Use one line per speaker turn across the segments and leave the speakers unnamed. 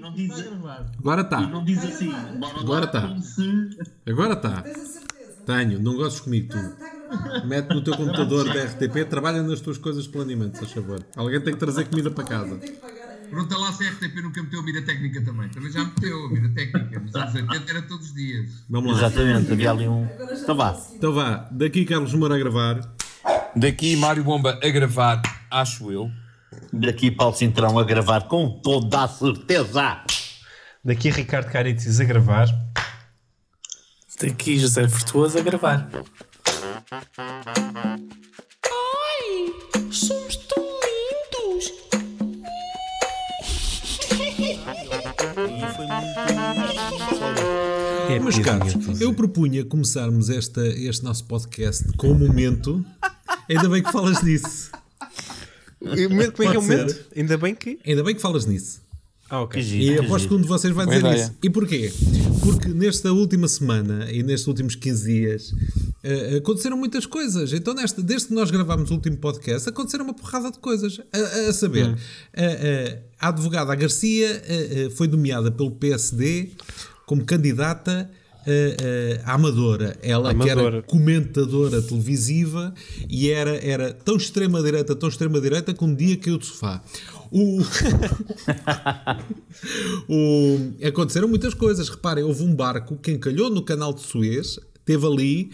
Não diz,
Agora está.
não diz assim,
Agora tá.
se...
Agora está.
Tens a certeza?
Tenho. Não gostes comigo, tu.
Está?
Mete no teu computador da RTP, trabalha nas tuas coisas de planeamento, se favor. Alguém tem que trazer comida para casa.
Pergunta lá se a RTP nunca meteu a mira técnica também. Também já meteu a mira técnica. Nos anos 80 era todos os dias.
Vamos lá.
Exatamente, havia ali um.
Agora
Então vá.
faço
Então vá, daqui Carlos Moura a gravar.
Daqui Mário Bomba a gravar, acho eu.
Daqui Paulo Cintrão a gravar com toda a certeza.
Daqui Ricardo Caritis a gravar.
Daqui José Fortuoso a gravar.
Ai, somos tão lindos!
É
Mas Carlos, eu propunha começarmos esta, este nosso podcast com um momento. Ainda bem que falas disso.
Como é que é
Pode
o momento?
ser.
Ainda bem que.
Ainda bem que falas nisso.
Ah, ok.
Que giro,
E
que
aposto que um de vocês vai
Boa
dizer
ideia.
isso. E porquê? Porque nesta última semana e nestes últimos 15 dias eh, aconteceram muitas coisas. Então, nesta, desde que nós gravámos o último podcast, aconteceram uma porrada de coisas. A, a saber,
Hum.
a, a- a advogada a Garcia eh, eh, foi nomeada pelo PSD como candidata. Amadora, ela que era
Amadora.
comentadora televisiva e era, era tão extrema-direita, tão extrema-direita que um dia caiu do sofá. O... O- Aconteceram muitas coisas. Reparem, houve um barco que encalhou no canal de Suez, teve ali,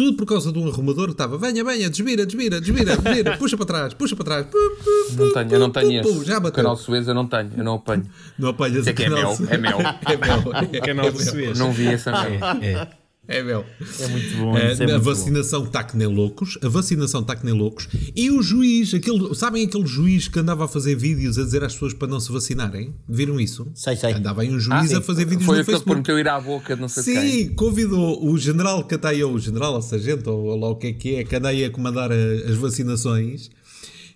tudo por causa de um arrumador que estava, venha, venha, desvira, desvira, desvira, desvira, puxa para trás, puxa para trás. Pu, pu,
Não
pu,
tenho, eu não tenho
pu,
esse. O canal Suez eu não tenho, eu não apanho.
Não apanhas
É que é
canal
mel,
Suez.
é mel.
É mel.
Canal
É
de
mel.
Suez.
Não vi essa merda.
É.
É mel.
É muito bom.
Eh,
isso é
a
bom.
vacinação está que nem loucos, a vacinação está que nem loucos, e o juiz, aquele, sabem aquele juiz que andava a fazer vídeos a dizer às pessoas para não se vacinarem? Viram isso?
Sei, sei.
Andava aí um juiz a fazer vídeos
Foi
no
aquele que
Facebook.
prometeu ir à boca de não sei de quem.
Sim, convidou o general que anda aí, ou o general, ou sargento, ou lá o que é que é, que anda aí a comandar a- as vacinações.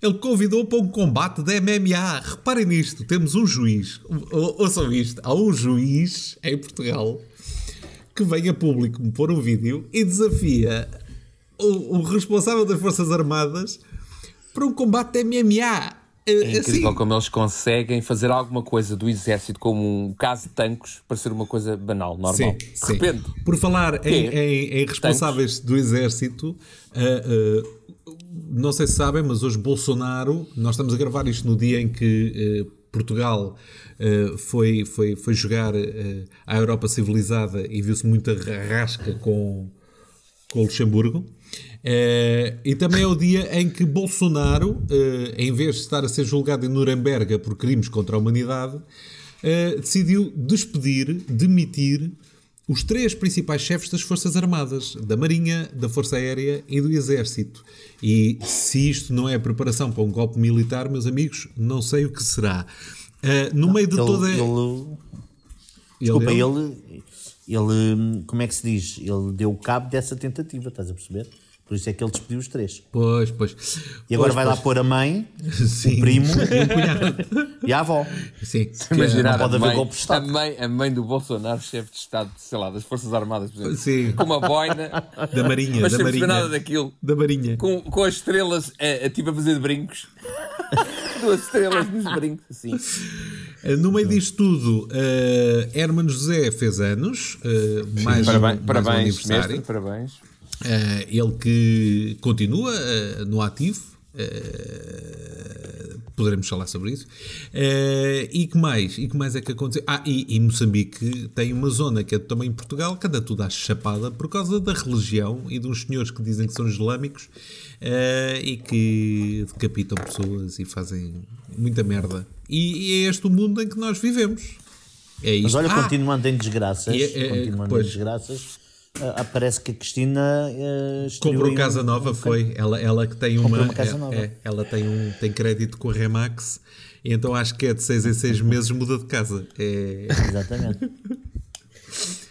Ele convidou para um combate da MMA. Reparem nisto, temos um juiz. Ou- Ouçam isto, há um juiz em Portugal que vem a público me pôr um vídeo e desafia o, o responsável das Forças Armadas para um combate de MMA.
É
É
incrível como eles conseguem fazer alguma coisa do exército como um caso de tancos para ser uma coisa banal, normal.
Sim,
de
sim.
repente,
Por falar em, em- em responsáveis do exército, ah, ah, não sei se sabem, mas hoje Bolsonaro, nós estamos a gravar isto no dia em que ah, Portugal ah, foi, foi, foi jogar ah, à Europa civilizada e viu-se muita rasca com, com Luxemburgo. Eh, e também é o dia em que Bolsonaro, em vez de estar a ser julgado em Nuremberg por crimes contra a humanidade, decidiu despedir, demitir os três principais chefes das Forças Armadas, da Marinha, da Força Aérea e do Exército. E se isto não é preparação para um golpe militar, meus amigos, não sei o que será. Eh, no meio de
Ele,
toda.
ele, desculpa, ele, ele, como é que se diz? Ele deu cabo dessa tentativa, estás a perceber? Por isso é que ele despediu os três.
Pois, pois.
E agora
Pois,
vai lá
pois.
pôr a mãe,
Sim.
o primo
E o cunhado.
e a avó.
Sim.
imaginar
não pode
a,
haver
mãe,
golpe de Estado.
a, mãe, a mãe do Bolsonaro, chefe de Estado, sei lá, das Forças Armadas, por exemplo,
Sim.
com uma boina,
Da Marinha,
mas
da
sem
Marinha.
nada daquilo,
Da Marinha.
com, com as estrelas a, a, tipo a fazer de brincos. Duas estrelas nos brincos, assim.
Uh, No meio disto tudo, uh, Hermano José fez anos, uh, mais,
Parabéns,
um, mais um
parabéns
aniversário.
mestre, parabéns.
Uh, ele que continua uh, no ativo, uh, poderemos falar sobre isso. Uh, e que mais? E que mais é que aconteceu? Ah, e, e Moçambique tem uma zona que é também Portugal, que anda tudo à chapada por causa da religião e de uns senhores que dizem que são islâmicos uh, e que decapitam pessoas e fazem muita merda. E, e é este o mundo em que nós vivemos. É isto.
Mas olha,
Ah,
continuando em desgraças,
é- é-
continuando
pois.
em desgraças, ah, parece que a Cristina estreou
Comprou casa
um-
nova,
um-
foi. Ela, ela que tem
Comprou
uma.
uma casa
é-
nova.
é, ela tem, um, tem crédito com a Remax, e então acho que é de 6 em 6 meses muda de casa. É,
Exatamente.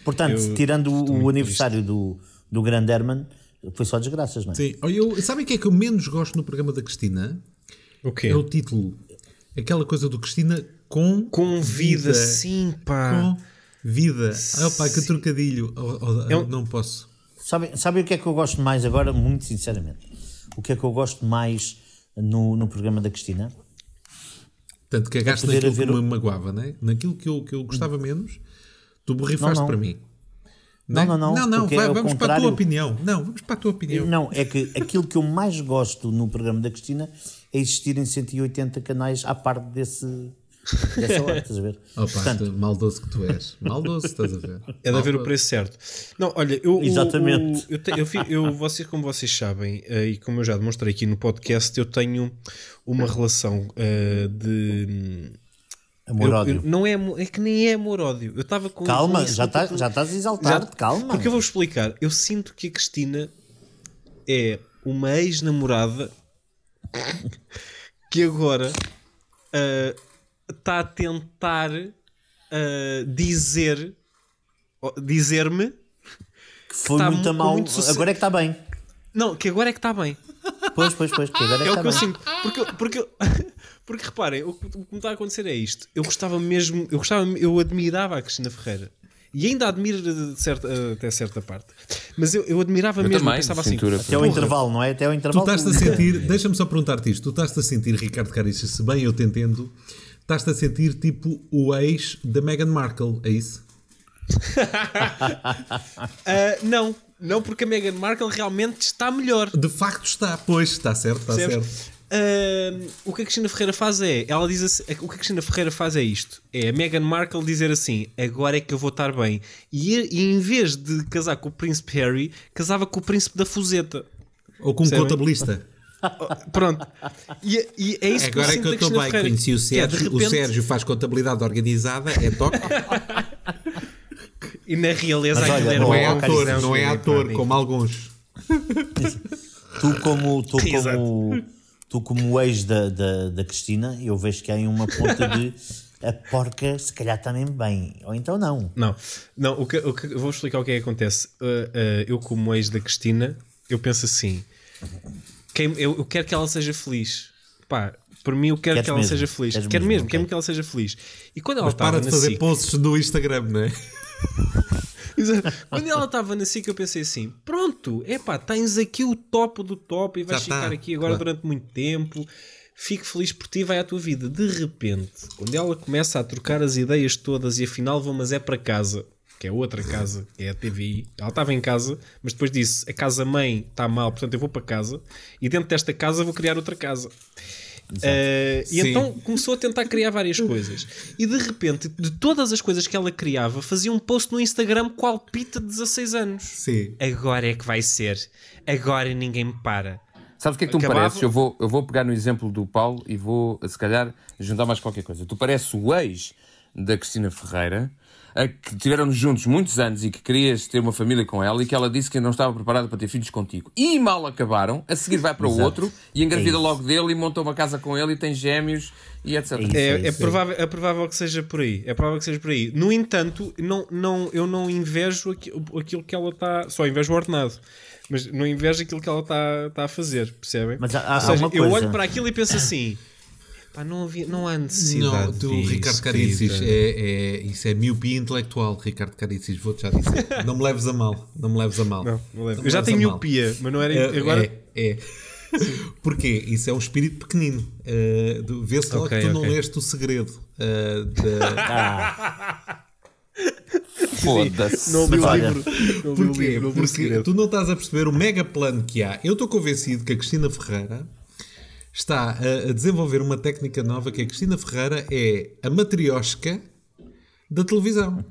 Portanto,
Eu
tirando o- aniversário do, do grande Herman, foi só desgraças, não é?
sim. Olha, Eu, sabe o que é que eu menos gosto no programa da Cristina?
O quê?
É o título. Aquela coisa do Cristina com.
Com vida, sim, pá.
Com vida. Ah, pá, que trocadilho. Oh, oh,
É um-
Não posso.
Sabem sabe o que é que eu gosto mais agora, muito sinceramente? O que é que eu gosto mais no, no programa da Cristina?
Portanto, cagaste
poder
naquilo
haver
que me magoava, né? naquilo que eu, que eu gostava menos, tu borrifaste
Não, não.
para mim.
Não,
Né?
não, não,
Não, não, vai-
é
vamos para a
contrário.
tua opinião. Não, vamos para a tua opinião.
Não, é que aquilo que eu mais gosto no programa da Cristina é existirem 180 canais à parte desse, dessa hora, estás a ver?
Opa,
Portanto,
tu- maldoso que tu és. Maldoso, estás a ver?
É de haver o preço certo. Não, olha, eu.
Exatamente.
o- eu, te- eu, eu- vocês, como vocês sabem, eh, e como eu já demonstrei aqui no podcast, eu tenho uma relação eh, de.
amor
eu-
ódio.
eu- não é, é que nem é amor-ódio. Eu estava com.
Calma,
com isso
já, tá, já estás a exaltar-te, calma.
Porque eu vou explicar. Eu sinto que a Cristina é uma ex-namorada que agora está a tentar ah, dizer dizer-me
que foi
tá
muito mal.
muito.
Agora é que está bem.
não, que agora é que está bem.
Pois, pois, pois, que agora é que
É o
está
que eu
bem.
sinto. Porque, porque, porque reparem, o que o que me está a acontecer é isto. Eu gostava mesmo, eu gostava, eu admirava a Cristina Ferreira. E ainda admiro de certa, até certa parte. Mas eu, eu admirava
Eu
mesmo,
também,
pensava assim.
cintura.
Até
porra,
intervalo, não é? Até
Tu
intervalo.
estás-te a sentir, deixa-me só perguntar-te isto, tu estás-te a sentir, Ricardo Cariças, se bem eu te entendo, estás-te a sentir tipo o ex da Meghan Markle, é isso?
Ah, não, não porque a Meghan Markle realmente está melhor.
De facto está, pois, está certo, está
Percebes?
certo.
Ah, o que a Cristina Ferreira faz é, ela diz assim, o que a Cristina Ferreira faz é isto: é a Meghan Markle dizer assim, agora é que eu vou estar bem. E, e em vez de casar com o príncipe Harry, casava com o príncipe da Fuseta.
Ou com um
Percebem?
contabilista.
Pronto. E, e é isso
Agora é
que
que
eu
estou bem,
Ferreira.
conheci o
que é,
Sérgio,
de
o
repente,
Sérgio faz contabilidade organizada, é top,
E na realeza
Mas olha,
aquilo era
não é ator, não é
que-
ator, como alguns.
Tu como, tu
Exato.
como, tu como ex da, da, da Cristina, eu vejo que há aí uma ponta de a porca se calhar também bem, ou então não.
Não, não o que, o que- vou explicar o que é que acontece. Uh, uh, eu, como ex da Cristina, eu penso assim: quem, eu, eu quero que ela seja feliz. Pá, por mim, eu quero
Queres
que ela
mesmo?
seja feliz.
Queres
quero
mesmo,
mesmo,
ok.
quero que ela seja feliz. E quando ela
Mas
estava
para de fazer
SIC,
posts no Instagram, não é?
Quando ela estava na SIC, eu pensei assim: pronto, é pá, tens aqui o top do top e vais
Já tá,
ficar aqui agora
claro.
durante muito tempo. Fico feliz por ti, vai à tua vida. De repente, quando ela começa a trocar as ideias todas e afinal vou, mas é para casa, que é outra casa, que é a TVI. Ela estava em casa, mas depois disse: a casa-mãe está mal, portanto eu vou para casa e dentro desta casa vou criar outra casa. Eh, e então começou a tentar criar várias coisas. E de repente, de todas as coisas que ela criava, fazia um post no Instagram qual pita de 16 anos.
Sim.
Agora é que vai ser. Agora ninguém me para.
Sabes o que é que tu me
Acabava-
pareces? Eu vou, eu vou pegar no exemplo do Paulo e vou, se calhar, juntar mais qualquer coisa. Tu pareces o ex da Cristina Ferreira, que tiveram juntos muitos anos e que querias ter uma família com ela e que ela disse que não estava preparada para ter filhos contigo. E mal acabaram, a seguir vai para o outro e engravida
É isso.
logo dele e monta uma casa com ele e tem gêmeos e etc.
É isso.
É, é
sim.
provável, é provável que seja por aí. É provável que seja por aí. No entanto, não, não, eu não invejo aqui- aquilo que ela está. Só invejo o ordenado. Mas não invejo aquilo que ela está está a fazer, percebem?
Mas há- há-
seja,
uma
eu olho para aquilo e penso assim: pá, não, havia, não há necessidade.
Não, tu,
disso,
Ricardo Caricis, é, é, isso é miopia intelectual, Ricardo Caricis, vou-te já dizer. Não me leves a mal, não me leves a mal.
Não, não levo.
me
eu já tenho miopia, mas não era.
É,
agora,
é, é. Porquê? Isso é um espírito pequenino. Uh, Vê-se logo
Ok,
que tu não
ok.
leste o segredo. uh, da-
Foda-se.
não li o livro. Não
Porquê?
livro, não
Porque
segredo.
tu não estás a perceber o mega plano que há. Eu estou convencido que a Cristina Ferreira está a, a desenvolver uma técnica nova que a Cristina Ferreira é a matriosca da televisão.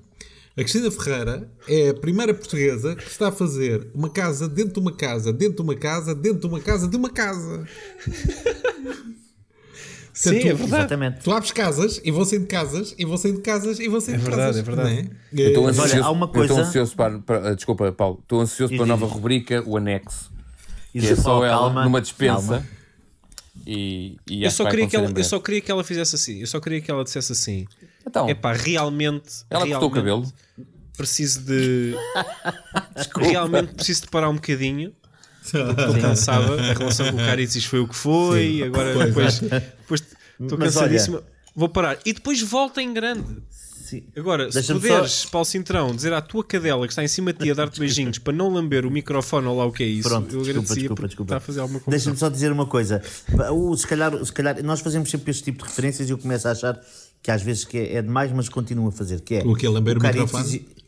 A Cristina Ferreira é a primeira portuguesa que está a fazer uma casa dentro de uma casa, dentro de uma casa, dentro de uma casa, de uma casa.
Sim,
Portanto,
é
tu-
verdade.
Exatamente.
Tu abres casas e vão sendo casas e vão sendo casas e vão sendo
É verdade,
casas.
é verdade.
é?
Eu estou
olha,
ansioso,
há uma
eu estou
coisa-
ansioso para, para- Desculpa, Paulo. Estou ansioso para a nova rubrica, o anexo.
E
Que é só
oh,
ela
calma,
numa dispensa.
calma.
E, e
Eu só, queria que ela, eu só queria que ela fizesse assim. Eu só queria que ela dissesse assim:
Então,
é pá, realmente.
ela cortou o cabelo.
Preciso de. realmente preciso de parar um bocadinho. Estou cansada. A relação com o Caricis foi o que foi. Agora depois. depois Estou cansadíssima. Vou parar. E depois volta em grande.
Sim.
Agora, se puderes,
só-
Paulo Cintrão, dizer à tua cadela que está em cima de ti a dar-te beijinhos para não lamber o microfone ou lá o que é isso,
Pronto,
eu
desculpa, desculpa, desculpa.
está a fazer alguma confusão.
Deixa-me só dizer uma coisa. O, se, calhar, se calhar, nós fazemos sempre este tipo de referências e eu começo a achar que às vezes que é, é demais, mas continuo a fazer. Que é
O quê? Lamber o
Caritas
microfone?
e-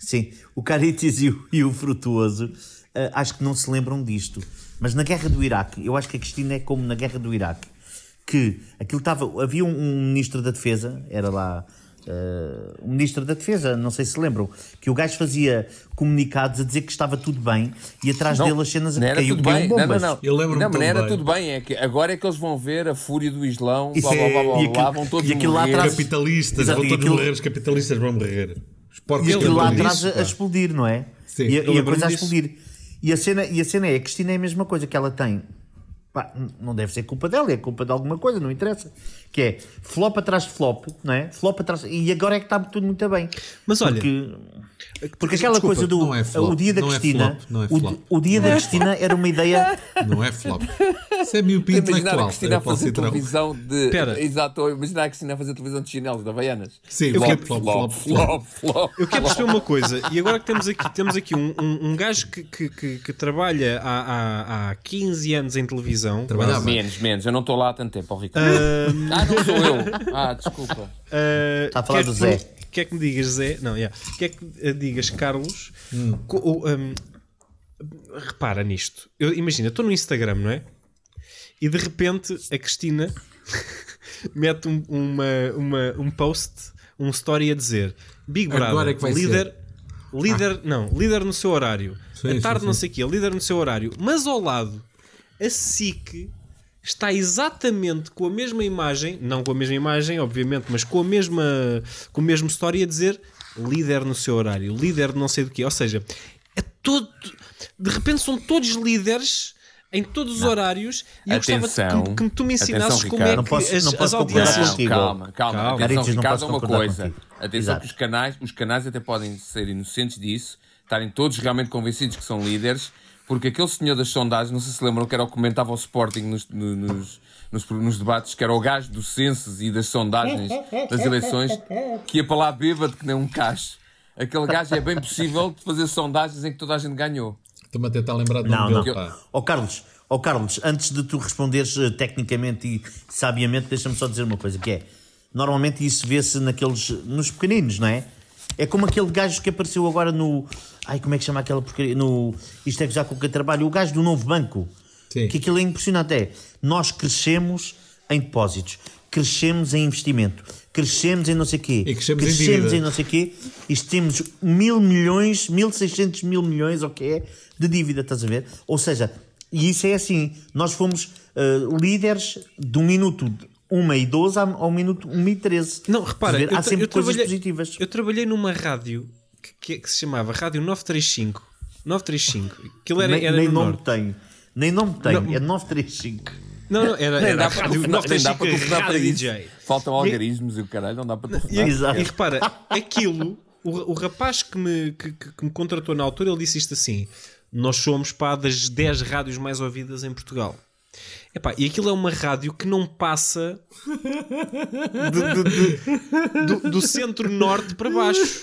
Sim, o Caritas e o, e o Frutuoso eh, acho que não se lembram disto. Mas na guerra do Iraque, eu acho que a Cristina é como na guerra do Iraque, que aquilo estava. Havia um, um ministro da Defesa, era lá. Eh, o ministro da Defesa, não sei se lembram, que o gajo fazia comunicados a dizer que estava tudo bem e atrás dele as cenas a
não era
caiu,
bem. Não, não, não.
Eu lembro-me
não, mas não era
bem.
tudo bem. É que agora é que eles vão ver a fúria do Islão, blá blá
é-
blá blá,
e
blá,
aquilo-
vão todos
e aquilo lá atrás-
Capitalistas,
Exato,
vão todos
aquilo-
morrer, os capitalistas vão morrer. Os porcos
E aquilo lá atrás a, a explodir, não é?
Sim,
e a, e a coisa a
disso.
explodir. E a, cena, e a cena é, a Cristina é a mesma coisa que ela tem. Pá, não deve ser culpa dela, é culpa de alguma coisa, não interessa. Que é flop atrás de flop, não é? Flop atrás. E agora é que está tudo muito bem.
Mas olha,
Porque, porque aquela
Desculpa,
coisa do
não é flop,
o dia da
não é
Cristina.
flop, não é
o,
flop.
o dia da Cristina era uma ideia.
Não é flop. Isso é miopia
Estou a imaginar a
intelectual.
Cristina a
é Paulo
fazer televisão de.
Pera.
Exato, a imaginar a Cristina a fazer televisão de chinelos, de Havaianas.
Sim,
Eu
flop,
quero-
flop,
Flop,
flop, flop.
flop, flop.
Eu quero perceber uma coisa, e agora que temos aqui, temos aqui um, um, um gajo que, que, que, que trabalha há, há, há 15 anos em televisão,
Trabalhava.
quase,
Menos, menos. Eu não estou lá há tanto tempo, Ricardo. Ah, não sou eu. Ah, desculpa.
ah,
Está a falar
quer
do
que-
Zé.
Quer que me digas, Zé? Não, yeah. Quer que eh, digas, Carlos? co- o, um, repara nisto. Eu, imagina, estou no Instagram, não é? E de repente a Cristina mete um, uma, uma, um post, um story a dizer Big Brother,
é que vai
líder, líder, não, líder no seu horário.
Sim,
a tarde
sim,
não
sim.
sei o quê, líder no seu horário. Mas ao lado, a SIC está exatamente com a mesma imagem, não com a mesma imagem, obviamente, mas com a mesma, com o mesmo story a dizer líder no seu horário, líder de não sei do quê. Ou seja, é todo. De repente são todos líderes em todos os horários e eu gostava
Atenção.
que, que tu me
Atenção,
ensinasses como é
Ricardo.
que
Não posso-
as,
não
as audiências.
contigo.
calma, calma.
Calma.
Atenção,
Caritas, não
Ricardo,
posso
uma coisa.
contigo.
Atenção
Exato.
que os canais, os canais até podem ser inocentes disso, estarem todos realmente convencidos que são líderes, porque aquele senhor das sondagens, não sei se lembram que era o que comentava o Sporting nos, no- nos, nos, nos debates, que era o gajo do censos e das sondagens das eleições, que ia para lá bêbado que nem um cacho. Aquele gajo é bem possível de fazer sondagens em que toda a gente ganhou.
Estou-me a tentar lembrar do
Não,
nome
não. Ó Carlos, ó Carlos, antes de tu responderes eh, tecnicamente e sabiamente, deixa-me só dizer uma coisa, que é, normalmente isso vê-se naqueles, nos pequeninos, não é? É como aquele gajo que apareceu agora no, ai, como é que chama aquela porcaria, no, isto é que já com quem trabalho, o gajo do novo banco,
Sim.
que aquilo é impressionante, é, nós crescemos em depósitos, crescemos em investimento, crescemos em não sei quê,
E crescemos em dívida.
em não sei quê, isto temos mil milhões, mil seiscentos mil milhões, ou que é, de dívida, estás a ver? Ou seja, e isso é assim, nós fomos eh, líderes de um minuto 1 e 12 ao ao minuto 1 e 13.
Não, repara,
ver?
eu
há sempre
eu
coisas
trabalhei-
positivas.
Eu trabalhei numa rádio que, que- que se chamava Rádio 935. 935. Aquilo era,
nem
era
nem
no
nome
norte.
tem. Nem nome tem,
Não.
é 935.
Não, não, era,
Nem
era
dá para
Rádio
nem dá para
935
telefonar para
Rádio. DJ.
Faltam algarismos e o caralho, não dá para
E.
Exato.
e repara, aquilo, o, o rapaz que me, que, que- que me contratou na altura, ele disse isto assim: Nós somos pá, das 10 rádios mais ouvidas em Portugal. Epá, e aquilo é uma rádio que não passa de- de- de- do, do centro-norte para baixo.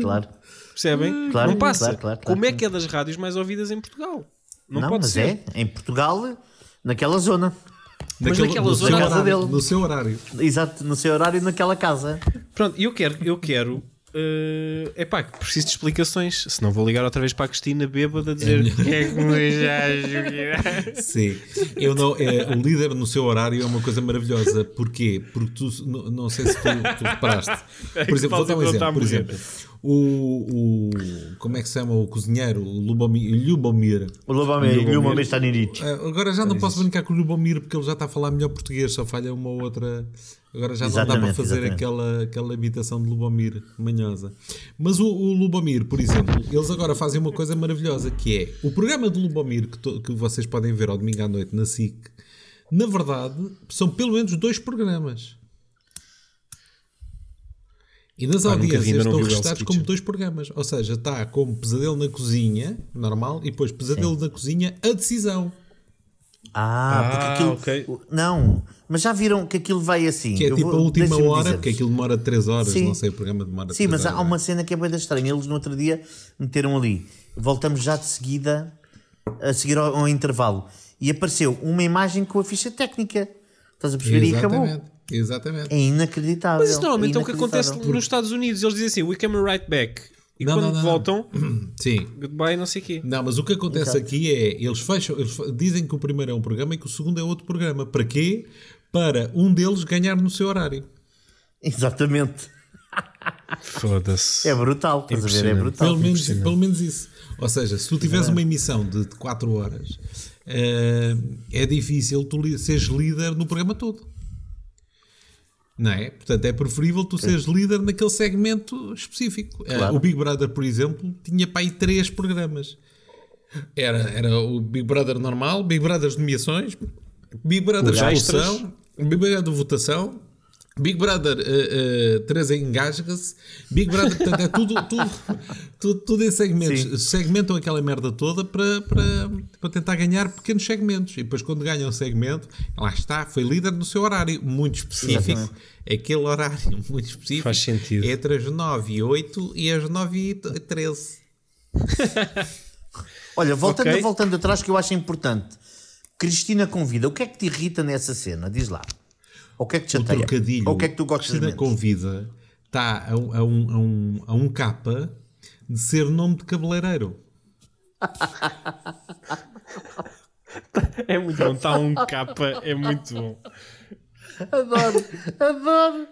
Claro.
Percebem?
Claro,
não passa.
claro, claro, claro.
Como é que é das rádios mais ouvidas em Portugal? Não,
Não,
pode
mas
ser.
é, em Portugal, naquela zona.
Mas naquela
no
zona-
seu
Casa
horário,
dele.
No seu horário.
Exato, no seu horário, naquela casa.
Pronto, eu quero, eu quero. É epá, que preciso de explicações. Senão vou ligar outra vez para a Cristina bêbada a dizer
melhor.
que é que me já
Sim. Eu não, é, o líder no seu horário é uma coisa maravilhosa. Porquê? Porque tu, não, não sei se tu, tu reparaste. Por exemplo, vou dar um exemplo. Por exemplo, o, o. Como é que se chama o cozinheiro? O Lubomir. Lubomir.
O Lubomir,
Lubomir.
Lubomir está niritz.
Ah, Agora já não posso brincar com o Lubomir porque ele já está a falar melhor português, só falha uma ou outra. Agora já não dá para
Exatamente,
fazer
exatamente.
aquela, aquela imitação de Lubomir manhosa. Mas o, o Lubomir, por exemplo, eles agora fazem uma coisa maravilhosa que é o programa de Lubomir que, to- que vocês podem ver ao domingo à noite na SIC. Na verdade, são pelo menos dois programas. E nas
Ah,
audiências estão registados como dois programas. Ou seja, está como Pesadelo na Cozinha, normal, e depois Pesadelo na Cozinha, a decisão.
Ah, porque
Ah,
aquilo.
ok.
o- Não, mas já viram que aquilo vai assim.
Que é
Eu
tipo
vou-
a última hora, porque aquilo demora 3 horas,
Sim.
não sei, o programa demora
Sim,
três
mas há uma cena que é bem estranha. Eles no outro dia meteram ali. Voltamos já de seguida, a seguir ao, ao intervalo. E apareceu uma imagem com a ficha técnica. Estás a perceber? E acabou.
Exatamente.
É inacreditável.
Mas isso normalmente é o que acontece nos Estados Unidos. Eles dizem assim, we come right back. E
Não,
quando
não, não, não.
voltam,
Sim.
goodbye, não sei o quê.
Não, mas o que acontece aqui é, eles fecham, eles dizem que o primeiro é um programa e que o segundo é outro programa. Para quê? Para um deles ganhar no seu horário.
Exatamente.
Foda-se.
É brutal. Estás a ver? É brutal.
Pelo menos, pelo menos isso. Ou seja, se tu tiveres uma emissão de 4 horas, eh, é difícil tu seres líder no programa todo. Não é? Portanto, é preferível tu seres líder naquele segmento específico. Eh,
Claro.
o Big Brother, por exemplo, tinha para aí três programas. Era, era o Big Brother normal, Big Brother de nomeações, Big Brother
Os
expulsão, Big Brother de votação, Big Brother uh, uh, Teresa engasga-se, Big Brother, portanto, é tudo, tudo, tudo, tudo em segmentos.
Sim.
Segmentam aquela merda toda para, para, para tentar ganhar pequenos segmentos. E depois, quando ganham um segmento, lá está, foi líder no seu horário, muito específico.
Exatamente.
Aquele horário muito específico.
Faz sentido.
É entre as 9 e 8 e as 9 e 13.
Olha, voltando,
Ok.
voltando atrás, que eu acho importante. Cristina convida. O que é que te irrita nessa cena? Diz lá. Ou o que é que te
o
chateia?
trocadilho
Ou o que é que tu gostas
Cristina
menos?
Convida está a, um- a um, a, um, a um capa de ser nome de cabeleireiro.
É muito bom. Está um capa, é muito bom.
Adoro, adoro.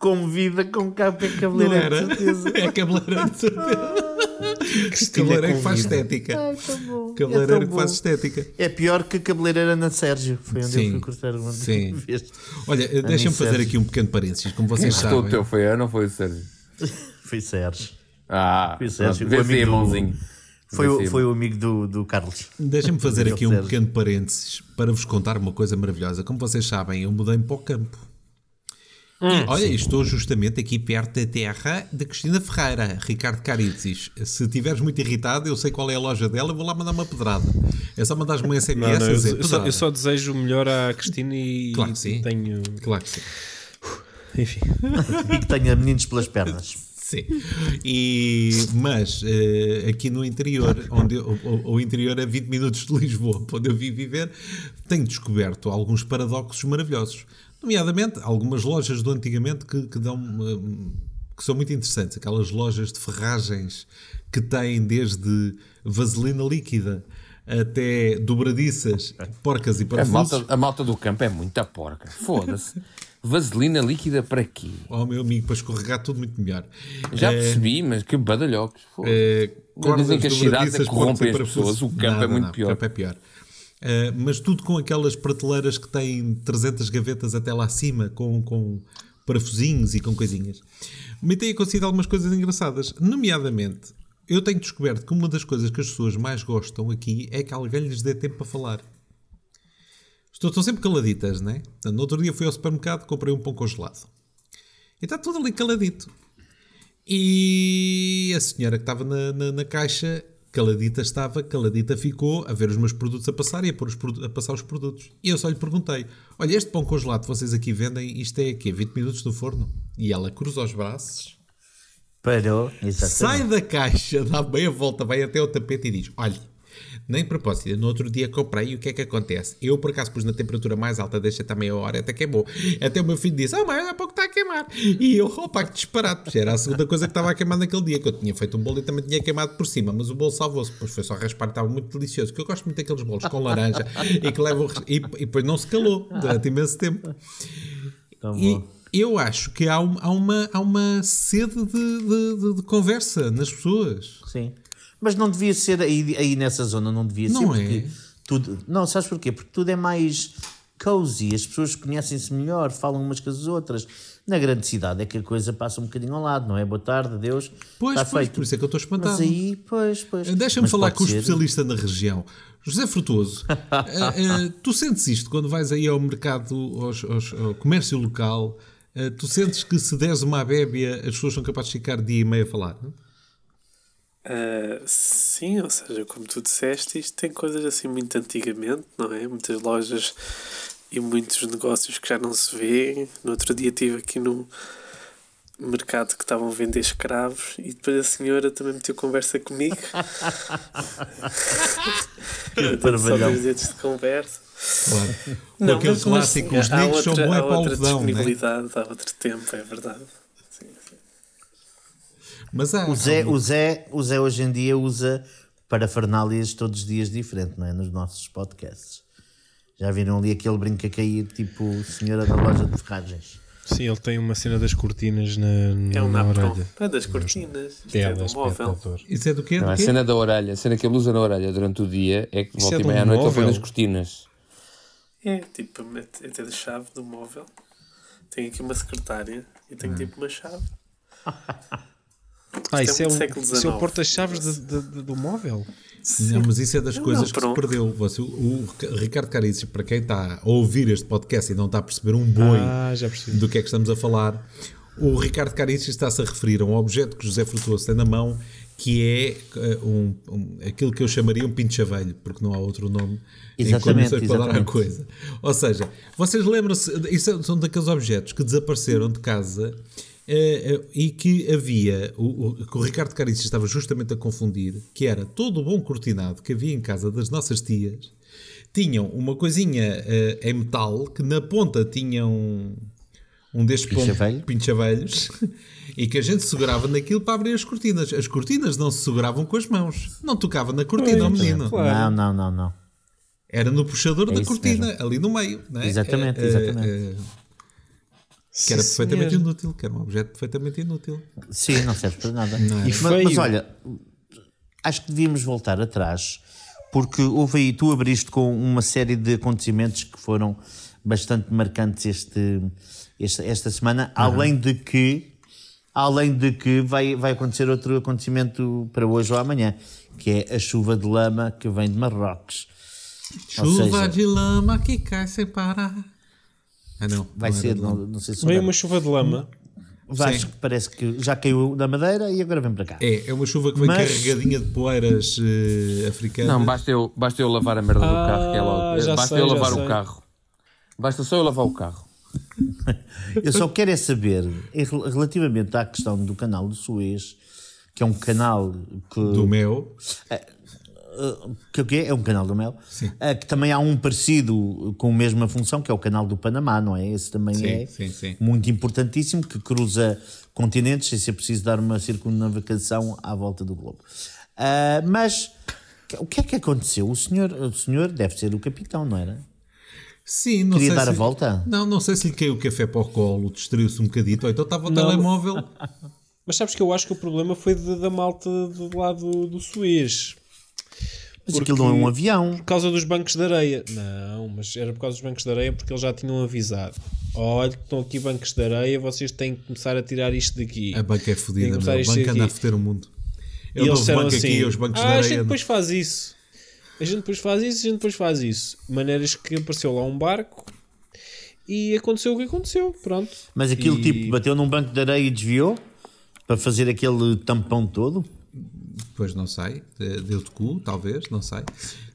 Convida com capa e
Não
cabeleireiro,
era? É cabeleireiro de certeza. Cabeleireiro que faz estética.
Ai, bom.
Cabeleireiro
É
que faz
bom.
estética.
É pior que cabeleireira Ana Sérgio. Foi onde
Sim,
eu fui cortar uma
sim.
vez.
Olha, deixa-me fazer
Sérgio.
aqui um pequeno parênteses. Como
Quem
vocês
do
sabem,
teu foi eu, não foi o Sérgio?
Foi Sérgio.
Ah,
Foi o Sérgio,
pronto,
o amigo do-
mãozinho.
Foi, o, foi o amigo do, do Carlos.
deixa-me fazer aqui um
Sérgio.
pequeno parênteses para vos contar uma coisa maravilhosa. Como vocês sabem, eu mudei-me para o campo.
Hum,
olha, estou justamente aqui perto da terra de Cristina Ferreira, Ricardo Caritzis. Se estiveres muito irritado, eu sei qual é a loja dela, vou lá mandar uma pedrada. É só mandares-me um
Não,
SMS
não,
a
eu,
dizer
eu só, eu só desejo o melhor à Cristina e
Claro que sim.
tenho.
Claro que sim.
Enfim.
E que tenha meninos pelas pernas.
Sim. E, mas eh, aqui no interior, onde eu- o, o interior é 20 minutos de Lisboa, onde eu vim viver, tenho descoberto alguns paradoxos maravilhosos. Nomeadamente, algumas lojas do antigamente que, que dão. hum, que são muito interessantes. Aquelas lojas de ferragens que têm desde vaselina líquida até dobradiças, porcas e
A
parafusos.
malta, a malta do campo é muita porca. Foda-se. Vaselina líquida para quê?
Oh, meu amigo, para escorregar tudo muito melhor.
Já
Eh,
percebi, mas que badalhocos.
Cordas
dizem que as cidades é corrompem as pessoas. O campo
Nada,
é muito
não,
pior.
O campo é pior. Eh, mas tudo com aquelas prateleiras que têm 300 gavetas até lá acima, com, com parafusinhos e com coisinhas. Me tenho acontecido algumas coisas engraçadas. Nomeadamente, eu tenho descoberto que uma das coisas que as pessoas mais gostam aqui é que alguém lhes dê tempo para falar. Estou, estão sempre caladitas, não é? No outro dia fui ao supermercado, comprei um pão congelado. E está tudo ali caladito. E a senhora que estava na, na, na caixa, caladita estava, caladita ficou a ver os meus produtos a passar e a, pôr os, a passar os produtos. E eu só lhe perguntei: Olha, este pão congelado que vocês aqui vendem, isto é quê? 20 minutos no forno? E ela cruza os braços,
Parou. Exatamente.
sai da caixa, dá meia volta, vai até ao tapete e diz: Olha, nem propósito, no outro dia comprei e o que é que acontece? Eu por acaso pus na temperatura mais alta, deixa até meia hora, até queimou. Até o meu filho disse: Ah, mas há pouco está a queimar. E eu, opa, que disparado, era a segunda coisa que estava a queimar naquele dia, que eu tinha feito um bolo e também tinha queimado por cima, mas o bolo salvou-se, depois foi só raspar, estava muito delicioso, que eu gosto muito daqueles bolos com laranja e que levam. E, e depois não se calou durante imenso tempo. E eu acho que há, um- há uma, há uma sede de, de- de- de conversa nas pessoas.
Sim. Mas não devia ser aí, aí nessa zona, não devia
Não
ser.
é?
Porque tudo, não, sabes porquê? Porque tudo é mais cozy, as pessoas conhecem-se melhor, falam umas com as outras. Na grande cidade é que a coisa passa um bocadinho ao lado, não é? Boa tarde, Deus.
Pois,
está
pois,
feito.
por isso é que eu estou espantado.
Mas aí, pois, pois.
Deixa-me falar com o
ser.
especialista na região. José Frutuoso, eh, eh, tu sentes isto quando vais aí ao mercado, aos- aos- ao comércio local? eh, tu sentes que se deres uma abébia as pessoas são capazes de ficar dia e meio a falar? não?
Ah, sim, ou seja, como tu disseste, isto tem coisas assim muito antigamente, não é? Muitas lojas e muitos negócios que já não se vê. No outro dia estive aqui no mercado que estavam a vender escravos e depois a senhora também meteu conversa comigo. Só dois dedos de conversa.
Claro.
Não,
aquele
mas- mas
clássico,
sim,
os negros são
outra-
bom é para
outra
algodão, né?
disponibilidade, há outro tempo, é verdade.
Mas há,
O Zé, o, Zé, o Zé hoje em dia usa parafernálias todos os dias diferente, não é? Nos nossos podcasts. Já viram ali aquele brinco a cair, tipo senhora da loja de ferragens?
Sim, ele tem uma cena das cortinas na,
É um
na orelha.
É das cortinas. Isto
É,
é móvel.
Isso é do quê?
Não,
Do
a
quê?
cena da orelha, a cena que ele usa na orelha durante o dia é que
Isso
volta
é
e meia à noite ele põe nas cortinas.
É, tipo, mete- é a chave do móvel. Tenho aqui uma secretária e tenho tipo uma chave.
Ah,
Isto
isso
é
é, um,
século
isso é o porta-chaves do móvel?
Não, mas isso é das
Não,
coisas
não,
que se perdeu. Você, o, o Ricardo Carices, para quem está a ouvir este podcast e não está a perceber um boi
Ah,
do que é que estamos a falar, o Ricardo Carices está-se a referir a um objeto que José Frutuoso tem na mão, que é eh, um, um- aquilo que eu chamaria um pinchavelho, porque não há outro nome em
Exatamente,
condições para dar à coisa. Ou seja, vocês lembram-se, isso são daqueles objetos que desapareceram de casa eh, eh, e que havia, o, o, que o Ricardo Carices estava justamente a confundir, que era todo o bom cortinado que havia em casa das nossas tias, tinham uma coisinha eh, em metal que na ponta tinham um, um destes pinchavelhos e que a gente segurava naquilo para abrir as cortinas. As cortinas não se seguravam com as mãos, não tocava na cortina, ao menino.
Claro.
Não, não, não, não.
Era no puxador
É
da cortina,
mesmo.
ali no meio. Não é?
Exatamente, exatamente.
Que era
Sim,
perfeitamente
senhor.
inútil, que era um objeto perfeitamente inútil.
Sim, não serve para nada.
é?
Mas, mas olha, acho que devíamos voltar atrás, porque houve aí, tu abriste com uma série de acontecimentos que foram bastante marcantes este, esta, esta semana, além de que além de que vai, vai acontecer outro acontecimento para hoje ou amanhã, que é a chuva de lama que vem de Marrocos.
Chuva
seja,
de lama que cai sem parar. Ah, não.
vai
não era
ser, não, não sei se
Veio uma chuva de lama.
Vasco parece que já caiu da madeira e agora vem para cá.
É, é uma chuva que vem
Mas-
carregadinha de poeiras eh, africanas.
Não, basta eu, basta eu lavar a merda do
Ah,
carro, que é logo.
já
Basta
sei,
eu
já
lavar
sei.
o carro. Basta só eu lavar o carro.
Eu só quero é saber, relativamente à questão do canal do Suez, que é um canal que,
Do mel.
Que o quê? é um canal do Mel, eh, que também há um parecido com a mesma função, que é o canal do Panamá, não é? Esse também
Sim,
é
sim, sim.
muito importantíssimo, que cruza continentes sem ser preciso dar uma circunnavegação à volta do globo. Ah, mas o que é que aconteceu? O senhor, o senhor deve ser o capitão, não era?
Sim, não
Queria
sei
dar
se...
a volta?
Não, não sei se lhe caiu o café para o colo, distraiu-se um bocadito, ou então estava o
Não.
telemóvel.
Mas sabes que eu acho que o problema foi de- da malta do lado do Suez.
Mas
Porque-
aquilo não é um avião.
Por causa dos bancos de areia. Não, mas era por causa dos bancos de areia porque eles já tinham avisado. Olha, que estão aqui bancos de areia, vocês têm que começar a tirar isto daqui.
A banca é fodida, meu. A banca anda a foder o mundo. É
E
o
eles disseram
banco
assim:
aqui, os bancos
ah,
de
a
areia.
gente depois faz isso. A gente depois faz isso, a gente depois faz isso. Maneiras que apareceu lá um barco e aconteceu o que aconteceu. Pronto.
Mas aquilo
E-
tipo bateu num banco de areia e desviou para fazer aquele tampão todo.
Depois não sei, de- deu-te cu, talvez, não sei.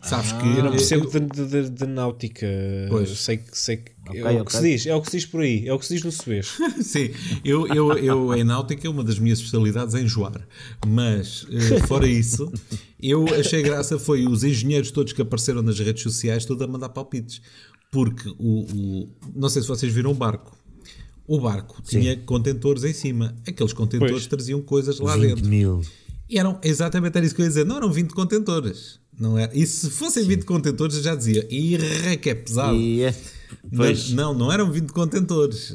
Sabes que.
Eu não percebo de, de- de- de náutica.
Pois.
Sei que, sei que
Ok,
é o que
ok.
se diz. É o que se diz por aí. É o que se diz no Suez.
Sim, eu, eu, eu em náutica, uma das minhas especialidades é enjoar. Mas, eh, fora isso, eu achei graça foi os engenheiros todos que apareceram nas redes sociais, todos a mandar palpites. Porque o, o- não sei se vocês viram o barco. O barco tinha contentores em cima. Aqueles contentores
Pois.
traziam coisas lá
20
dentro.
mil.
E eram exatamente era isso que eu ia dizer. Não eram 20 contentores. Não era. E se fossem 20 contentores, eu já dizia, irra que é pesado.
E, é, pois,
Não, não, não eram 20 contentores.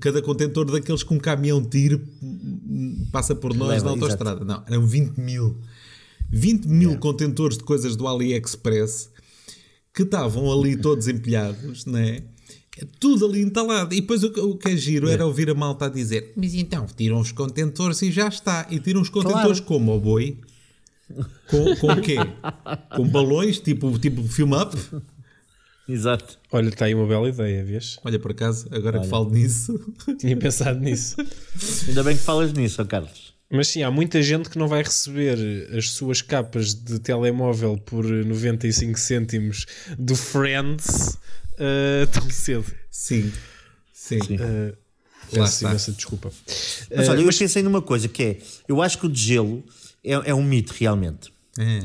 Cada contentor daqueles com um caminhão tiro hum, passa por nós
Leva,
na autostrada. Não, eram 20 mil. 20 mil contentores de coisas do AliExpress que estavam ali todos empilhados, né? Tudo ali entalado. E depois o, que- o que é giro era ouvir a malta a dizer: Mas então, tiram os contentores e já está. E tiram os contentores como o boi? Com, com o quê? Com balões, tipo, tipo film up?
exato.
Olha, está aí uma bela ideia, vês?
Olha, por acaso, agora que falo nisso,
Tinha pensado nisso.
Ainda bem que falas nisso, Carlos.
Mas sim, há muita gente que não vai receber as suas capas de telemóvel por 95 cêntimos do Friends uh, tão cedo.
Sim. Sim.
Uh,
Lá
peço imensa desculpa.
Mas
Uh,
olha, eu pensei numa coisa que é: eu acho que o de gelo é, é um mito realmente.
É.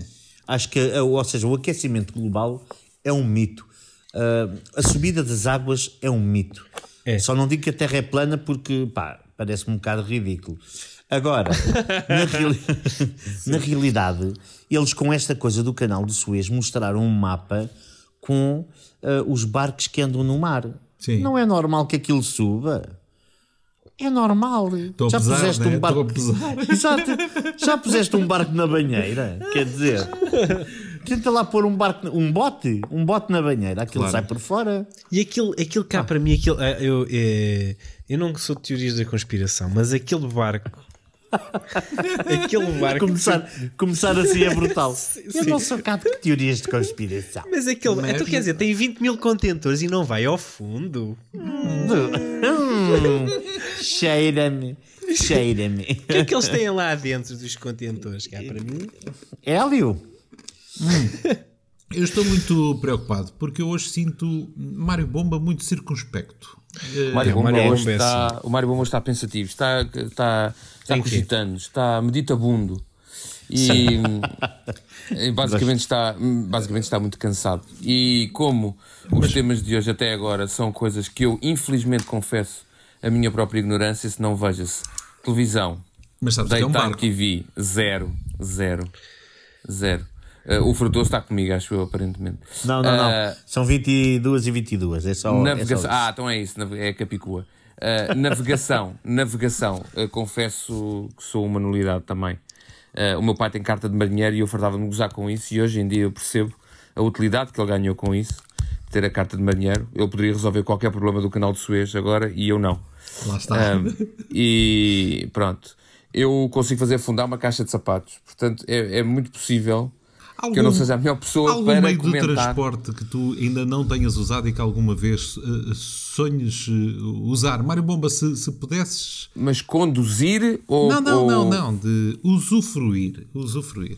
Acho que, ou seja, o aquecimento global é um mito. Uh, a subida das águas é um mito.
É.
Só não digo que a Terra é plana porque, pá, parece-me um bocado ridículo. Agora, na, reali- na realidade, eles com esta coisa do canal de Suez mostraram um mapa com uh, os barcos que andam no mar.
Sim.
Não é normal que aquilo suba. É normal.
Estou a
Já
pesar,
puseste
né?
um barco. Exato. Já puseste um barco na banheira? Quer dizer, tenta lá pôr um barco, um bote, um bote na banheira, aquilo
Claro.
sai por fora.
E aquilo, aquilo cá para mim, aquilo, ah, eu, eh, eu não sou de teorias da conspiração, mas aquele barco. aquele barco.
Começar, começar assim é brutal. Eu não sou cá de teorias de conspiração.
Mas aquele. Então quer dizer, tem 20 mil contentores e não vai ao fundo.
Hum, cheira-me, cheira-me.
O que é que eles têm lá dentro dos contentores? Cá para mim.
Hélio,
Eu estou muito preocupado porque eu hoje sinto Mário Bomba muito circunspecto.
O Mário
É, o
Bomba
Mário Bomba é
está, o Mário Bomba está pensativo, está, está, está cogitando, está meditabundo e, e basicamente, está, basicamente está muito cansado. E como os temas de hoje até agora são coisas que eu infelizmente confesso a minha própria ignorância, se não veja-se televisão,
Mas sabes que é um
Daytime
barco.
TV, zero, zero, zero. Eh, o Frutoso está comigo, acho eu, aparentemente.
não, não, não.
Eh,
São 22 e 22. É só.
Navegação.
É só
ah, então é isso, é Capicua. Uh, navegação, navegação, uh, confesso que sou uma nulidade também. Uh, o meu pai tem carta de marinheiro e eu fartava-me gozar com isso, e hoje em dia eu percebo a utilidade que ele ganhou com isso, ter a carta de marinheiro. Ele poderia resolver qualquer problema do canal de Suez agora e eu não.
Lá está.
E pronto, eu consigo fazer afundar uma caixa de sapatos, portanto é, é muito possível que eu não seja a melhor pessoa
algum
para
meio
comentar.
de transporte que tu ainda não tenhas usado e que alguma vez eh, sonhes eh, usar? Mário Bomba, se, se pudesses.
Mas conduzir ou.
Não, não,
ou-
não, não. De usufruir. Usufruir.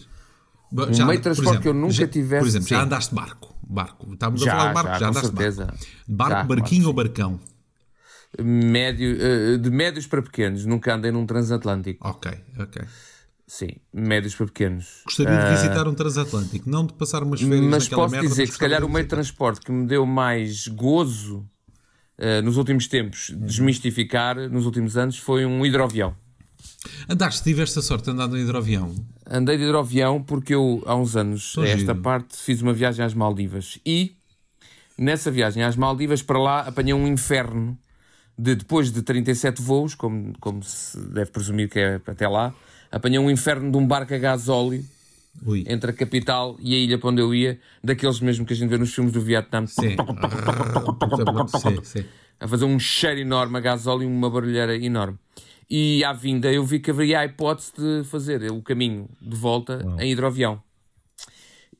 Um meio de transporte que eu nunca
já,
tivesse-
Por exemplo, já andaste barco. barco. Estávamos
Já,
a falar de barco,
já,
já, andaste
certeza.
barco. Barco,
Já,
barquinho ou barcão?
Médio, eh, de médios para pequenos, nunca andei num transatlântico.
Ok, ok.
Sim, médios para pequenos.
Gostaria de visitar um transatlântico, não de passar umas férias
Mas posso dizer que se calhar o meio de transporte que me deu mais gozo eh, nos últimos tempos,
Uhum.
desmistificar nos últimos anos, foi um hidroavião.
Andaste, tiveste a sorte de andar no hidroavião.
Andei de hidroavião porque eu, há uns anos, a esta
giro.
parte, fiz uma viagem às Maldivas. E, nessa viagem às Maldivas, para lá, apanhei um inferno de, depois de 37 voos, como, como se deve presumir que é até lá, apanhei um inferno de um barco a gasóleo
Ui.
entre a capital e a ilha para onde eu ia, daqueles mesmo que a gente vê nos filmes do Vietnã,
Sim. sim, sim.
a fazer um cheiro enorme a gasóleo e uma barulheira enorme. E à vinda eu vi que haveria a hipótese de fazer o caminho de volta em hidroavião.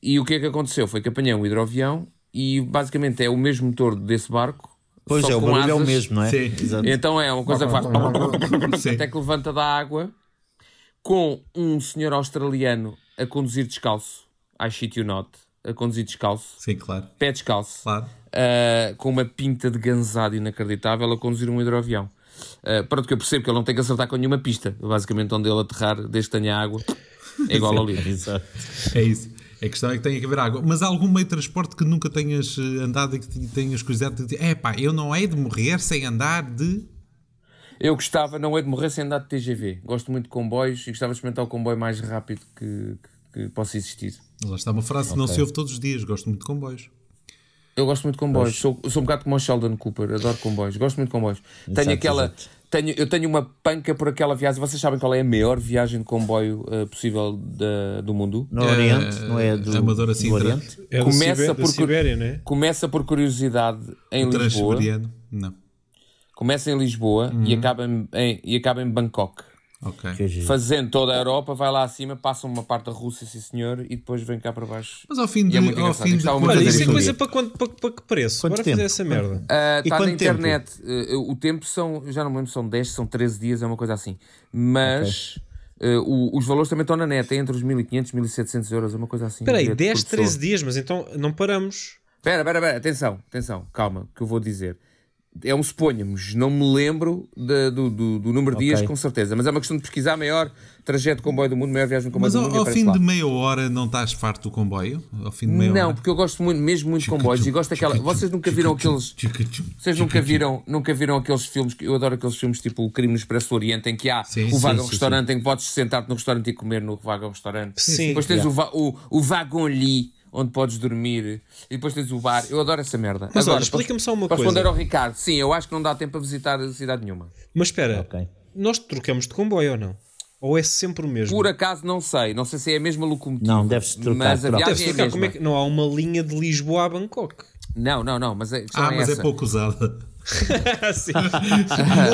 E o que é que aconteceu? Foi que apanhei um hidroavião e basicamente é o mesmo motor desse barco.
Pois
só
é, o barulho é o
asas.
mesmo, não é?
Sim.
Exato.
Então é uma coisa que faz
Sim.
até que levanta da água com um senhor australiano a conduzir descalço. I shit you not. A conduzir descalço.
Sim, claro.
Pé descalço.
Claro.
Uh, com uma pinta de ganzado inacreditável a conduzir um hidroavião. Uh, pronto, que eu percebo que ele não tem que acertar com nenhuma pista. Basicamente, onde ele aterrar, desde que tenha água, é igual ao livro.
É isso. A questão é que tem que haver água. Mas há algum meio de transporte que nunca tenhas eh, andado e que te- tenhas curiosidade de dizer: é pá, eu não hei de morrer sem andar de.
Eu gostava, não é de morrer sem andar de TGV. Gosto muito de comboios e gostava de experimentar o comboio mais rápido que, que, que possa existir.
Lá está uma frase que não se ouve todos os dias. Gosto muito de comboios.
Eu gosto muito de comboios. Sou, sou um bocado como o Sheldon Cooper. Adoro comboios. Gosto muito de comboios. tenho
Exato,
aquela.
exato.
Tenho, eu tenho uma panca por aquela viagem. Vocês sabem qual é a maior viagem de comboio eh, possível da- do mundo?
No Oriente, não é do,
Amadora
do
Sintra.
Oriente?
É
Começa por-
Sibéria, não é?
Começa por curiosidade em
O
Lisboa.
Não.
Começa em Lisboa e, acaba em, em- e acaba em Bangkok.
Ok.
Que é giro.
Fazendo toda a Europa, vai lá acima, passa uma parte da Rússia, sim senhor, e depois vem cá para baixo.
Mas ao fim
E
de.
é muito
ao fim de
Olha, isso é coisa para, quanto, para, para que preço?
Quanto
Bora
tempo?
fazer essa merda.
Ah,
E
Está na internet. Uh, o tempo são, já não me lembro, são 10, são 13 dias, é uma coisa assim. Mas eh, o- os valores também estão na net, é entre os 1500 e 1700 euros, uma coisa assim.
Espera aí,
bilhete
10,
por pessoa.
13 dias, mas então não paramos.
Espera, espera, espera, atenção, atenção, calma, que eu vou dizer. É um suponhamos, não me lembro da- do, do, do número de dias
Ok.
com certeza, mas é uma questão de pesquisar maior trajeto de comboio do mundo, maior viagem de comboio
Mas
do
ao,
mundo. e
ao
aparece
fim
lá.
de meia hora não estás farto do comboio? Ao fim de meia
Não,
hora?
porque eu gosto muito, mesmo muito de comboios e gosto daquela. Vocês nunca viram aqueles. Vocês nunca viram, nunca viram aqueles filmes, que eu adoro aqueles filmes tipo O Crime no Expresso do Oriente, em que há
Sim,
o
sim,
vagão
sim,
restaurante, em que podes sentar-te no restaurante e comer no vagão restaurante.
Sim.
Depois tens o, va o, o vagão li, onde podes dormir, e depois tens o bar. Eu adoro essa merda.
Mas olha,
Agora,
explica-me só uma
para
coisa.
responder ao Ricardo, sim, eu acho que não dá tempo a visitar cidade nenhuma.
Mas espera,
Ok.
nós trocamos de comboio ou não? Ou é sempre o mesmo?
Por acaso não sei, não sei se é a mesma locomotiva.
Não, deve-se trocar,
Mas a viagem é a
trocar.
mesma.
Como é que não há uma linha de Lisboa a Bangkok?
Não, não, não, mas a
Ah,
é
mas
essa.
é pouco usada.
Sim.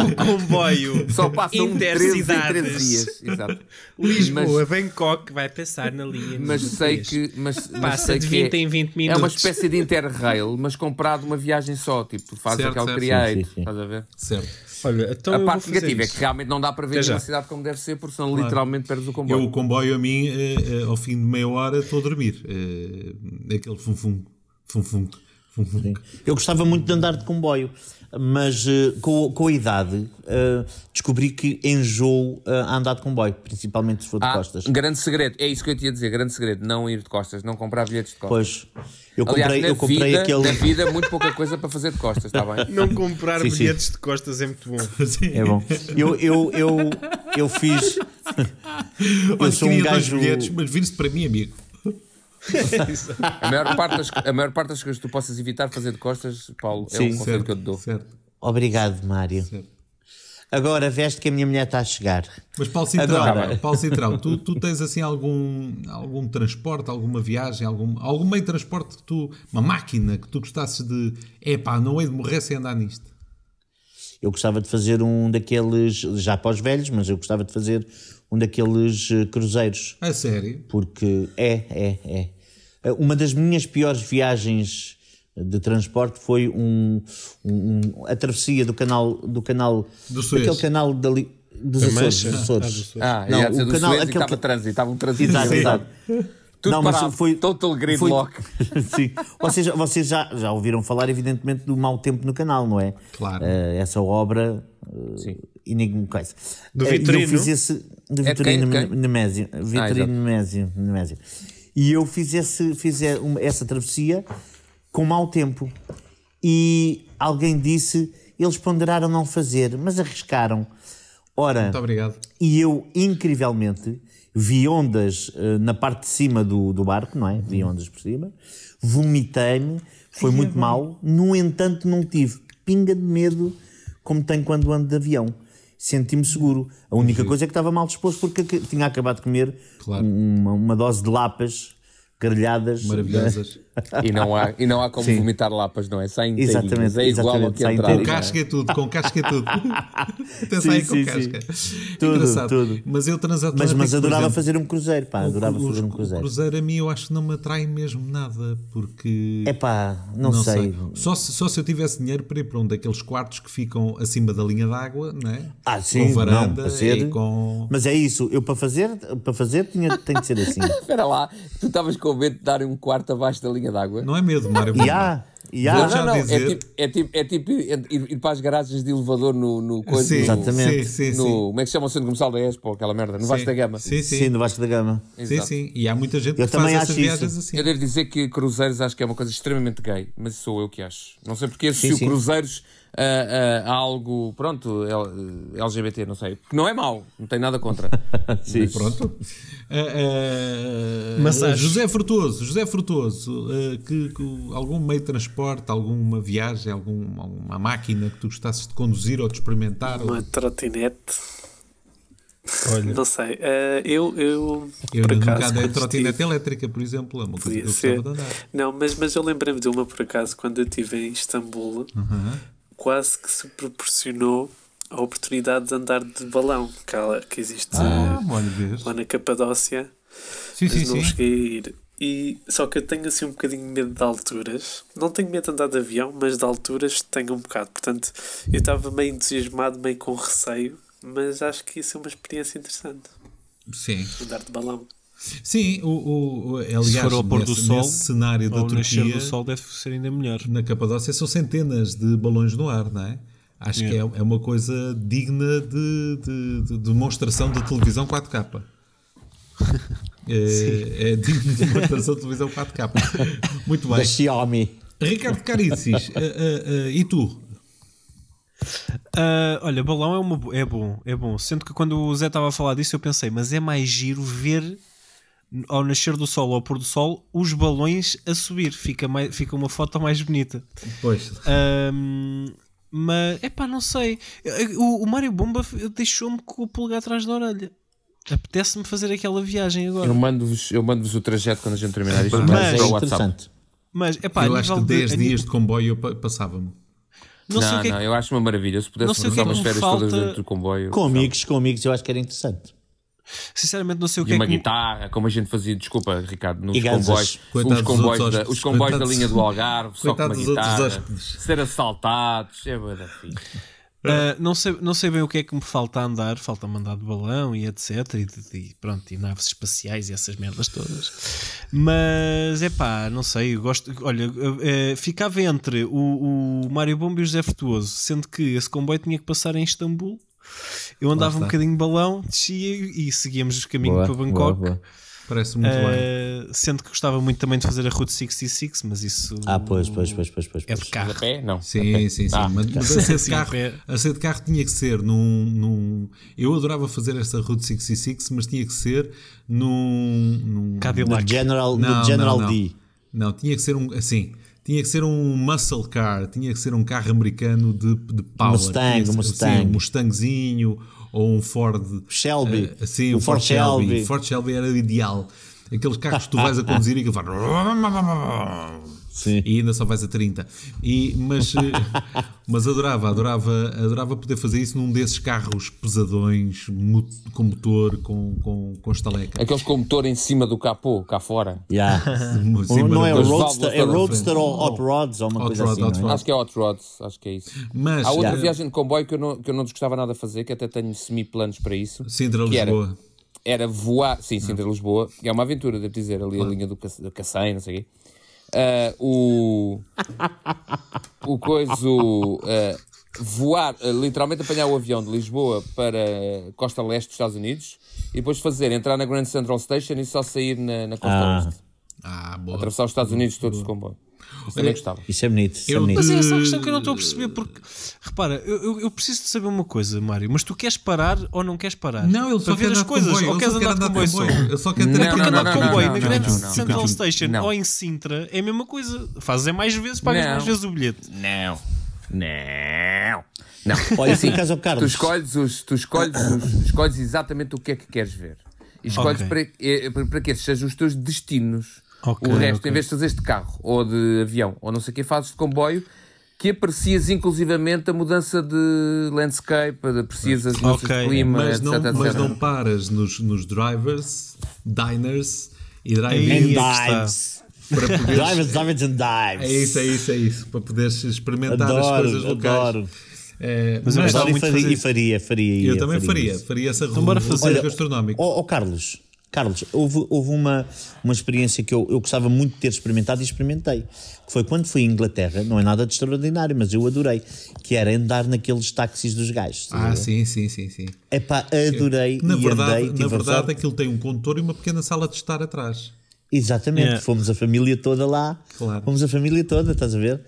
um comboio
Só passam 13 em 13
intercidades.
dias. Exato.
Lisboa, Bangkok vai passar na linha.
Mas sei que. Mas, mas
Passa
sei
de
que
20
é,
em 20
É uma
minutos.
espécie de interrail, mas comprado uma viagem só. Tipo, fazes
Certo,
aquele create. Estás a ver?
Certo.
Olha, então
a parte negativa é que realmente não dá para ver
já.
cidade como deve ser, porque senão literalmente perdes o comboio.
Eu, o comboio, a mim, eh, eh, ao fim de meia hora, estou a dormir. Eh, aquele fum-fum, fum-fum, fum-fum.
Eu gostava muito de andar de comboio, mas eh, com, com a idade eh, descobri que enjoo eh, a andar de comboio, principalmente se for de
Ah,
costas.
um grande segredo, é isso que eu te ia dizer, grande segredo, não ir de costas, não comprar bilhetes de costas.
Pois, eu
Aliás,
comprei,
na,
eu comprei
vida,
aquele.
na vida, muito pouca coisa para fazer de costas, está bem?
Não comprar
Sim, sim.
bilhetes de costas é muito bom.
Sim.
É bom. Eu, eu, eu, eu fiz. eu sou um gajo.
bilhetes, mas vire-se para mim, amigo.
A maior, parte das, a maior parte das coisas que tu possas evitar fazer de costas, Paulo, é
Sim.
um conselho que eu te dou.
certo.
Obrigado, Mário.
Certo.
Agora veste que a minha mulher está a chegar.
Mas Paulo Cintrão,
Agora-
Paulo Cintrão tu, tu tens assim algum, algum transporte, alguma viagem, algum, algum meio de transporte que tu, uma máquina que tu gostasses de, epá, não hei de morrer sem andar nisto.
Eu gostava de fazer um daqueles, já para os velhos, mas eu gostava de fazer um daqueles eh, cruzeiros.
A sério?
Porque é, é, é. Eh, Uma das minhas piores viagens de transporte foi um, um- a travessia do canal do canal
Do Suez.
daquele canal dali, dos
Da
Açores, dos Açores.
Ah,
Não, o
do
canal-
Suez e
aquele
estava
que-
trânsito, estava um trânsito.
Exato, exato.
Tudo
Não, mas foi-
total
Foi-
gridlock.
Sim. Vocês, vocês já, já ouviram falar, evidentemente, do mau tempo no canal, não é?
Claro.
Eh, essa obra. Uh,
Sim.
Enigma coisa.
Do Vitorino?
Eu fiz esse. Do
É?
Vitorino
quem?
Nemésio.
exato.
Vitorino Nemésio, Nemésio. E eu fiz, esse, fiz essa travessia com mau tempo. E alguém disse, eles ponderaram não fazer, mas arriscaram. Ora,
Muito obrigado.
e eu, incrivelmente, vi ondas eh, na parte de cima do, do barco, não é? Vi ondas por cima, vomitei-me, foi muito mal. No entanto, não tive pinga de medo como tenho quando ando de avião. Senti-me seguro. A única coisa é que estava mal disposto porque tinha acabado de comer
Claro.
uma, uma dose de lapas grelhadas.
Maravilhosas.
E não há, e não há como
Sim.
vomitar lapas, não é? Inteirinhas.
Exatamente,
É igual ao que entrar.
Com casca e tudo, com casca e tudo. Até
Sim,
saem com
sim,
casca.
Tudo,
Engraçado.
tudo.
Mas eu
Mas,
transatlântico,
mas
por
adorava
exemplo,
fazer um cruzeiro, pá, adorava
o-
fazer um cruzeiro.
cruzeiro a mim eu acho que não me atrai mesmo nada, porque...
É pá, não, sei.
Só, se, só se eu tivesse dinheiro para ir para um daqueles quartos que ficam acima da linha d'água, não é?
Ah, sim,
com varanda
não, para ser-
e com...
Mas é isso, eu para fazer, para fazer tinha, tem de ser assim.
Espera lá, tu estavas com medo de darem um quarto abaixo da linha d'água?
Não é medo, Mário.
E há, e há.
Não, não, não. É
dizer-
tipo, é tipo, é tipo ir, ir- para as garagens de elevador no, no coisa.
Sim,
no-
Exatamente.
Sim, sim,
no,
sim.
Como é que se chama o centro comercial da Expo, aquela merda? No Vasco da Gama.
Sim, sim.
Sim, no Vasco da Gama.
Sim,
Exato.
sim. E há muita gente
Eu
que faz
também
essas
acho isso.
viagens assim.
Eu devo dizer que cruzeiros acho que é uma coisa extremamente gay, mas sou eu que acho. Não sei porque associo
sim.
cruzeiros a, a- a algo, pronto, LGBT, não sei. Que não é mau, não tenho nada contra.
Sim,
Mas-
Pronto. Ah, ah,
Massagem.
José Frutuoso, José Frutuoso, ah, que, que algum meio de transporte, alguma viagem, algum, alguma máquina que tu gostasses de conduzir ou de experimentar? ou
Uma
de-
trotinete.
Olha,
Não sei. eh, eu, eu,
Eu
por
nunca
acaso,
andei de
quando
trotinete
estive-
elétrica, por exemplo, é uma coisa que eu
Podia ser.
de andar.
Não, mas, mas eu lembrei-me de uma por acaso quando eu estive em Istambul, quase que se proporcionou a oportunidade de andar de balão que, há- que existe
Ah,
lá na Capadócia,
Sim, sim,
mas não
sim.
cheguei a ir. E, só que eu tenho assim um bocadinho medo de alturas. Não tenho medo de andar de avião, mas de alturas tenho um bocado. Portanto, eu estava meio entusiasmado, meio com receio, mas acho que ia ser uma experiência interessante.
Sim.
Andar de balão.
Sim, o, o, o- aliás,
Se for ao pôr do sol,
nesse cenário da Turquia,
do sol deve ser ainda melhor.
na Capadócia, são centenas de balões no ar, não é? Acho que é, é uma coisa digna de, de- de demonstração de televisão 4K. É, é digno de demonstração de televisão 4K. Muito bem.
Da Xiaomi.
Ricardo Caricis, eh, eh, eh, e tu?
Ah, olha, balão é, uma, é bom, é bom. Sendo que quando o Zé estava a falar disso, eu pensei, mas é mais giro ver ao nascer do sol ou ao pôr do sol os balões a subir. Fica, mais, fica uma foto mais bonita.
Pois.
Ahm, mas, é pá, não sei. O, o Mário Bomba deixou-me com o pulgar atrás da orelha. Apetece-me fazer aquela viagem agora.
Eu mando-vos eu mando o trajeto quando a gente terminar isto.
Mas
Mas é interessante.
Mas, é pá,
eu acho que
de-
10
a
dias de comboio eu pa- passava-me.
Não sei
Não,
é
não,
que-
eu acho uma maravilha. Se pudesse passar
é
umas férias todas
falta-
dentro do comboio.
Com amigos, com amigos, eu acho que era interessante.
Sinceramente, não sei o que
E
é
uma
que. me-
guitarra, como a gente fazia, desculpa, Ricardo, nos comboios, os comboios,
outros
da, os comboios da linha do Algarve, só com uma guitarra, ser assaltados, é da fixe.
Ah, não, sei, não sei bem o que é que me falta a andar, falta-me andar de balão e etc. E, e pronto, e naves espaciais e essas merdas todas. Mas é pá, não sei, eu gosto. Olha, eh, ficava entre o, o Mário Bomba e o José Frutuoso, sendo que esse comboio tinha que passar em Istambul. Eu andava um bocadinho de balão, descia e seguíamos o caminho
Boa,
para
boa,
Bangkok.
boa.
Parece muito bem.
Eh, sendo que gostava muito também de fazer a Route 66, mas isso
Ah, pois, pois, pois, pois, pois.
é de carro.
A pé? Não.
Sim, sim, sim.
Ah,
mas mas a ser, de
Sim,
carro, a ser de carro tinha que ser num, num. Eu adorava fazer esta Route 66, mas tinha que ser num. num
Cadillac.
No General,
Não,
no General
não, não.
D.
Não, tinha que ser um. Assim. Tinha que ser um muscle car, tinha que ser um carro americano de, de power.
Mustang,
ser-
Mustang.
Sim, um Mustangzinho ou um Ford.
Shelby.
eh, sim,
O
o Ford
Ford
Shelby.
Shelby.
O Ford Shelby era ideal. Aqueles carros que tu vais a conduzir e que faz.
Sim.
E ainda só vais a 30. E, mas, eh, mas adorava, adorava, adorava poder fazer isso num desses carros pesadões, com motor, com, com, com estaleca.
Aqueles com motor em cima do capô, cá fora.
Yeah.
Sim,
não é o Roadster, é Roadster ou Hot Rods ou uma
Hot
coisa
Rod,
assim. É?
Acho que é Hot Rods, acho que é isso.
Mas,
Há outra
eh,
viagem de comboio que eu não, que eu não desgostava nada de fazer, que até tenho semi-planos para isso.
Sintra,
que era-
Lisboa.
era voar, sim, Sintra Lisboa, que é uma aventura, devo dizer, ali a linha do Cacém, não sei o quê. Ah, o. O coiso. ah, voar, ah, literalmente apanhar o avião de Lisboa para costa leste dos Estados Unidos e depois fazer, entrar na Grand Central Station e só sair na, na costa
Ah.
leste.
Ah, boa.
Atravessar os Estados Unidos todos de comboio. Isso também gostava.
Isso é bonito. Isso é
Eu-
bonito.
Mas é essa a questão que eu não estou a perceber, porque repara, eu, eu- eu preciso de saber uma coisa, Mário, mas tu queres parar ou não queres parar?
Não, ele só
para
quer
ver as
andar
coisas,
comboio.
ou queres andar de comboio só?
Ele só quer ter
Não,
aqui
Porque andar de comboio na Grande. Central Station ou em Sintra é a mesma coisa. Fazes é mais vezes, pagas mais vezes o bilhete.
Não. Não. Não.
Olha,
Assim,
acaso, ó,
tu
Carlos.
escolhes, os, tu escolhes, os- escolhes exatamente o que é que queres ver. E escolhes
Ok.
para, eh, para, para que esses sejam os teus destinos.
Ok,
o resto,
ok.
em vez de fazeres de carro ou de avião ou não sei o que, fazes de comboio que aprecias inclusivamente a mudança de landscape, aprecias as mudanças
Ok.
de clima,
Mas
etc,
não,
etc.
mas não paras nos, nos drivers, diners e drive-ins
é
dives.
para poderes.
Dives, dives and dives.
É isso, é isso, é isso. Para poderes experimentar as
Adoro,
coisas locais.
adoro.
É,
Mas eu
mas
gostava
Adoro e
muito
faria,
fazer
e faria, faria.
eu também faria,
isso.
faria essa
Então
revolução
fazer.
gastronómica.
Ó ó, Carlos, Carlos, houve, houve uma, uma experiência que eu, eu gostava muito de ter experimentado e experimentei. Que foi quando fui à Inglaterra, não é nada de extraordinário, mas eu adorei, que era andar naqueles táxis dos gajos.
Ah, sim, sim, sim, sim.
Epá, adorei
Na
e
verdade,
andei.
na verdade aquilo tem um condutor e uma pequena sala de estar atrás.
Exatamente,
Yeah.
fomos a família toda lá.
Claro.
Fomos a família toda, estás a ver?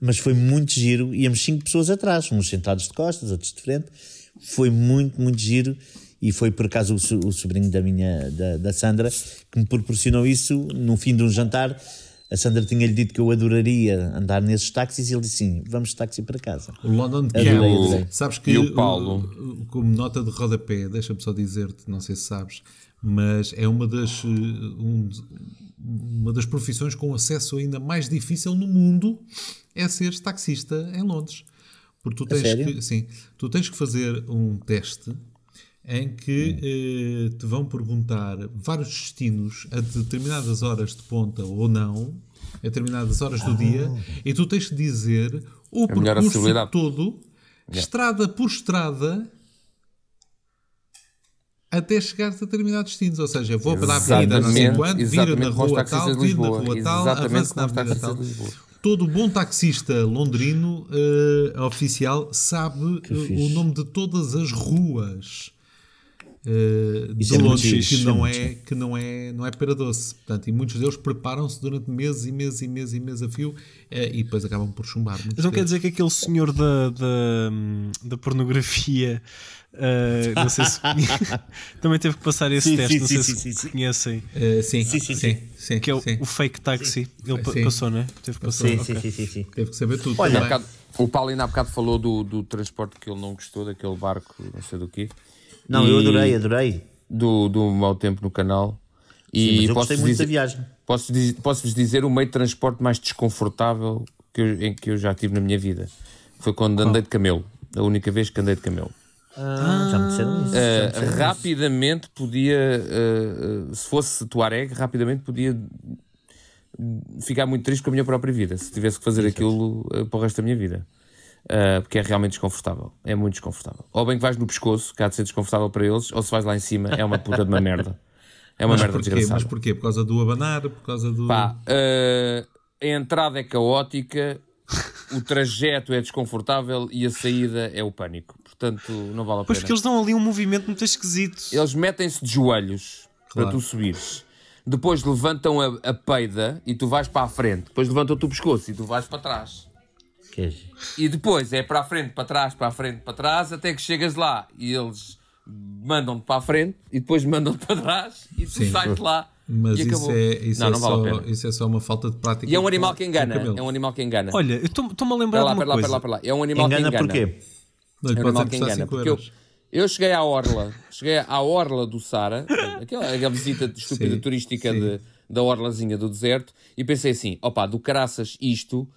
Mas foi muito giro. Íamos cinco pessoas atrás, uns sentados de costas, outros de frente. Foi muito, muito giro. E foi por acaso o, so- o sobrinho da minha, da, da Sandra, que me proporcionou isso no fim de um jantar. A Sandra tinha-lhe dito que eu adoraria andar nesses táxis e ele disse sim, vamos de táxi para casa.
O London
Adorei.
Sabes que
E o Paulo?
o- como nota de rodapé, deixa-me só dizer-te, não sei se sabes, mas é uma das, eh, um uma das profissões com acesso ainda mais difícil no mundo é ser taxista em Londres. Porque tu tens que, sim, tu tens que fazer um teste em que eh, te vão perguntar vários destinos a determinadas horas de ponta ou não, a determinadas horas do dia, e tu tens que dizer o
A
percurso todo, estrada por estrada, até chegares a determinados destinos. Ou seja, vou para a avenida não sei quando, viro na rua tal,
de
viro na rua tal, avanço na avenida tal.
de.
Todo bom taxista londrino eh, oficial sabe eh, o nome de todas as ruas
Isso
de
fixe,
que não é que não é não é pera doce. Portanto, e muitos deles preparam-se durante meses e meses e meses e meses a fio eh, e depois acabam por chumbar.
Mas não quer
deles.
dizer que aquele senhor da, da, da pornografia ah, não sei se também teve que passar esse
Sim,
teste,
sim,
não
sim,
sei
sim,
se
sim,
conhecem,
Eh, sim,
Sim,
sim,
sim,
sim, sim,
que é o,
sim.
o fake taxi. Ele passou, não é? Teve que passar.
Sim,
ok.
sim, sim, sim, sim.
Teve que saber tudo.
Olha,
o Paulo ainda há bocado falou do, do transporte que ele não gostou, daquele barco, não sei do quê.
Não,
E
eu adorei, adorei.
Do, do mau tempo no canal.
Sim,
E
mas eu gostei muito da viagem.
Posso, posso-vos dizer o meio de transporte mais desconfortável que eu- em que eu já tive na minha vida. Foi quando andei de camelo. A única vez que andei de camelo.
Ah, já me disseram isso. me
Uh,
disseram isso.
rapidamente podia, uh, se fosse Tuareg, rapidamente podia ficar muito triste com a minha própria vida, se tivesse que fazer aquilo uh, para o resto da minha vida. Uh, porque é realmente desconfortável. É muito desconfortável. Ou bem que vais no pescoço, que há de ser desconfortável para eles, ou se vais lá em cima, é uma puta de uma merda. É uma
Mas
merda
porquê?
desgraçada.
Mas porquê? Por causa do abanar? Por causa do.
Pá, uh, a entrada é caótica, o trajeto é desconfortável e a saída é o pânico. Portanto, não vale a
Pois
pena.
porque eles dão ali um movimento muito esquisito.
Eles metem-se de joelhos
Claro.
para tu subires. Depois levantam a, a peida e tu vais para a frente. Depois levantam-te o pescoço e tu vais para trás.
É.
E depois é para a frente, para trás, para a frente, para trás, até que chegas lá e eles mandam-te para a frente e depois mandam-te para trás e tu
Sim.
sais lá.
Mas
e
isso é, isso,
não,
é
não vale
só, isso é só uma falta de prática.
E é um animal que engana. É um animal que engana.
Olha, eu estou- estou-me a lembrar
Pera lá,
de uma
lá,
coisa.
pera lá, pera lá. É um animal
Engana
que engana.
porquê?
Não,
É um animal que engana.
5
Porque eu, eu cheguei à Orla, cheguei à Orla do Sara, aquela, aquela visita estúpida
Sim,
turística
sim.
de- da Orlazinha do deserto, e pensei assim: opá, do caraças, isto,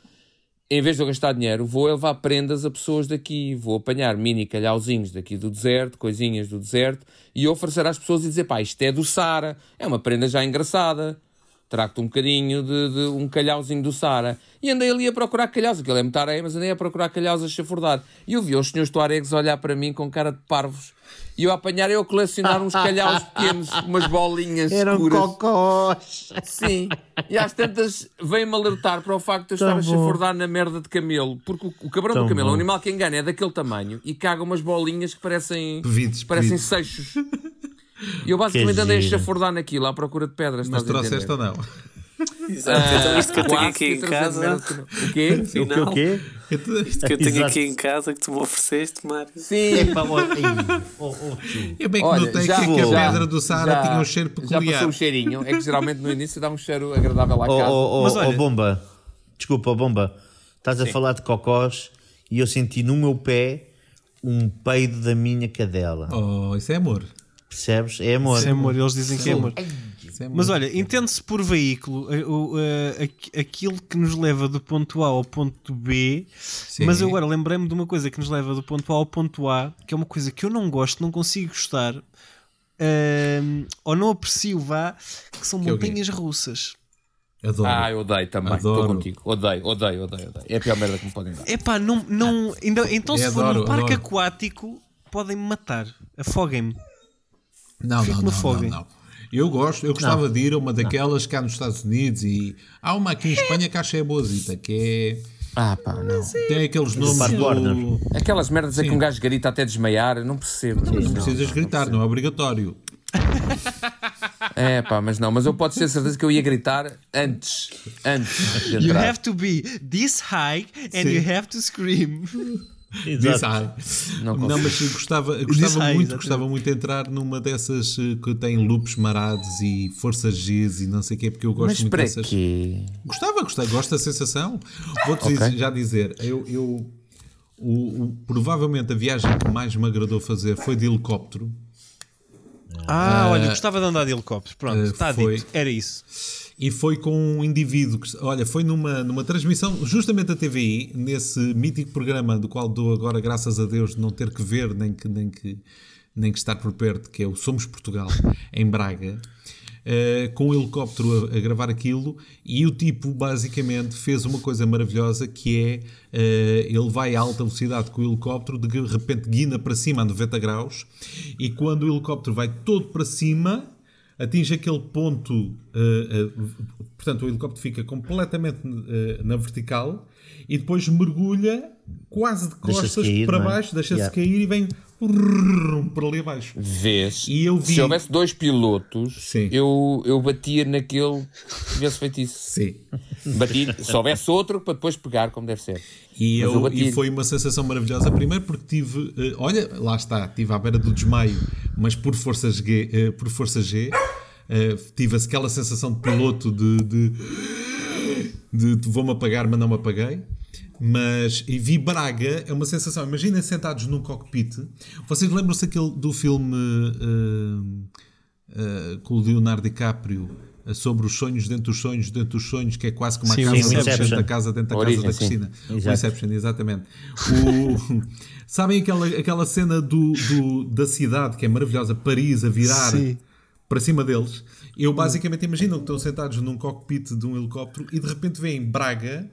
em vez de eu gastar dinheiro, vou levar prendas a pessoas daqui, vou apanhar mini calhauzinhos daqui do deserto, coisinhas do deserto, e oferecer às pessoas e dizer: pá, isto é do Sara, é uma prenda já engraçada. Trago-te um bocadinho de, de um calhauzinho do Sara. E andei ali a procurar calhaus, aquilo é muita areia, mas andei a procurar calhaus a chafurdar. E eu vi os senhores tuaregs a olhar para mim com cara de parvos. E eu a apanhar, eu a colecionar uns calhaus pequenos, umas bolinhas
Eram
escuras.
cocós.
Sim. E às tantas veio-me alertar para o facto de eu
Tão
estar a
bom.
chafurdar na merda de camelo. Porque o, o cabrão
Tão
do camelo é um
bom.
animal que engana, é daquele tamanho e caga umas bolinhas que parecem,
Pevides,
parecem seixos. E eu basicamente
Que
andei a chafurdar naquilo à procura de pedras.
Mas trouxeste ou não?
Exato, então isto que eu tenho aqui em casa.
O quê?
O que o quê?
isto que eu tenho aqui em casa que tu me ofereceste, Mário.
Sim.
Epá. Oh, oh, tio.
Eu bem que
Olha,
notei
já-
que a
já-
pedra do Sara
já-
tinha um cheiro
Já
peculiar.
passou o cheirinho. É que geralmente no início dá um cheiro agradável à
Oh,
casa.
oh, oh,
Mas
oh, Bomba, desculpa, oh, Bomba, estás a falar de cocós e eu senti no meu pé um peido da minha cadela.
Oh, isso é amor.
Percebes? É amor.
Isso é amor, eles dizem que é amor.
É.
Mas olha, entende-se por veículo eh, o, eh, aqu- aquilo que nos leva do ponto A ao ponto B, mas eu agora lembrei-me de uma coisa que nos leva do ponto A ao ponto A, que é uma coisa que eu não gosto, não consigo gostar, ehm, ou não aprecio, vá, que são
Que é
montanhas russas.
Adoro.
Ah, eu odeio também. Estou contigo. Odeio, odeio, odeio, odeio. É a pior merda que me podem dar.
Epá, não, não, ainda, então se
É,
for
adoro,
num parque
adoro.
aquático, podem-me matar, afoguem-me.
Não,
Fico
não,
no
não,
fogo,
não, não. Eu gosto, eu gostava de ir a uma daquelas cá nos Estados Unidos e há uma aqui em Espanha que acho é boazita, que
Ah, pá, não.
é tem aqueles nomes do...
Aquelas merdas é que um gajo grita até desmaiar, eu não percebo.
Não precisas gritar, não é obrigatório.
É pá, mas não, mas eu posso ter certeza que eu ia gritar antes, antes de
You
entrar.
have to be this high and
Sim.
you have to scream.
Exato.
Não
Não, mas gostava, gostava muito,
exatamente.
gostava muito de entrar numa dessas que tem loops marados e forças Gs e não sei o quê, porque eu gosto
Mas
muito dessas.
quê?
Gostava, gostava, gosto da sensação. Vou-te
Ok.
dizer- já dizer, eu, eu- o- o- provavelmente a viagem que mais me agradou fazer foi de helicóptero.
Ah, olha, gostava de andar de helicóptero. Pronto,
eh,
está
foi-
dito. Era isso.
E foi com um indivíduo que, olha, foi numa, numa transmissão, justamente da TVI, nesse mítico programa do qual dou agora, graças a Deus, não ter que ver nem que, nem que, nem que estar por perto, que é o Somos Portugal, em Braga. eh, com o helicóptero a, a gravar aquilo e o tipo basicamente fez uma coisa maravilhosa que é eh, ele vai a alta velocidade com o helicóptero, de repente guina para cima a 90 graus e quando o helicóptero vai todo para cima atinge aquele ponto, eh, eh, portanto o helicóptero fica completamente eh, na vertical e depois mergulha quase de costas
cair,
para
é?
baixo, deixa-se
Yeah.
cair e vem para ali abaixo.
Vês?
E eu vi-
Se houvesse dois pilotos,
Sim.
eu, eu batia naquele que tivesse feito isso.
Sim.
Batia, se houvesse outro, para depois pegar como deve ser.
E, eu,
eu
e foi uma sensação maravilhosa. Primeiro porque tive, eh, olha, lá está, estive à beira do desmaio, mas por força G, eh, por força G eh, tive aquela sensação de piloto de, de, de, de vou-me apagar, mas não me apaguei. Mas e vi Braga, é uma sensação. Imaginem sentados num cockpit. Vocês lembram-se aquele do filme eh, eh, com o Leonardo DiCaprio eh, sobre os sonhos dentro dos sonhos dentro dos sonhos, que é quase como a
Sim,
casa
o
dentro da casa dentro da
Origem,
casa da
sim.
Cristina. O. Inception, exatamente. O- sabem aquela, aquela cena do, do- da cidade que é maravilhosa, Paris a virar
Sim.
para cima deles? Eu basicamente imagino que estão sentados num cockpit de um helicóptero e de repente vem Braga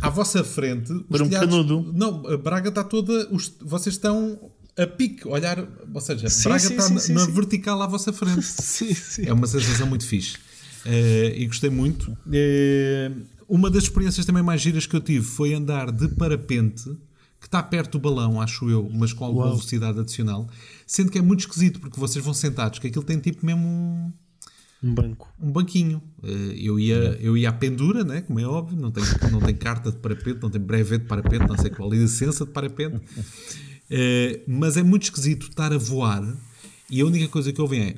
à vossa frente. os
Por um
telhados-
canudo.
Não, a Braga está toda. os- vocês estão a pique, olhar. Ou seja,
Sim,
Braga
sim,
está
sim,
na,
sim,
na
sim.
vertical à vossa frente.
Sim, sim.
É uma sensação muito fixe. Eh, e gostei muito. Eh, uma das experiências também mais giras que eu tive foi andar de parapente, que está perto do balão, acho eu, mas com alguma
Uau.
velocidade adicional. Sendo que é muito esquisito, porque vocês vão sentados, que aquilo tem tipo mesmo um,
banco.
um banquinho. Eh, eu, ia, eu ia à pendura, né, como é óbvio, não tenho, não tenho carta de parapente, não tenho brevet de parapente, não sei qual é a licença de parapente. Eh, mas é muito esquisito estar a voar e a única coisa que ouvem é.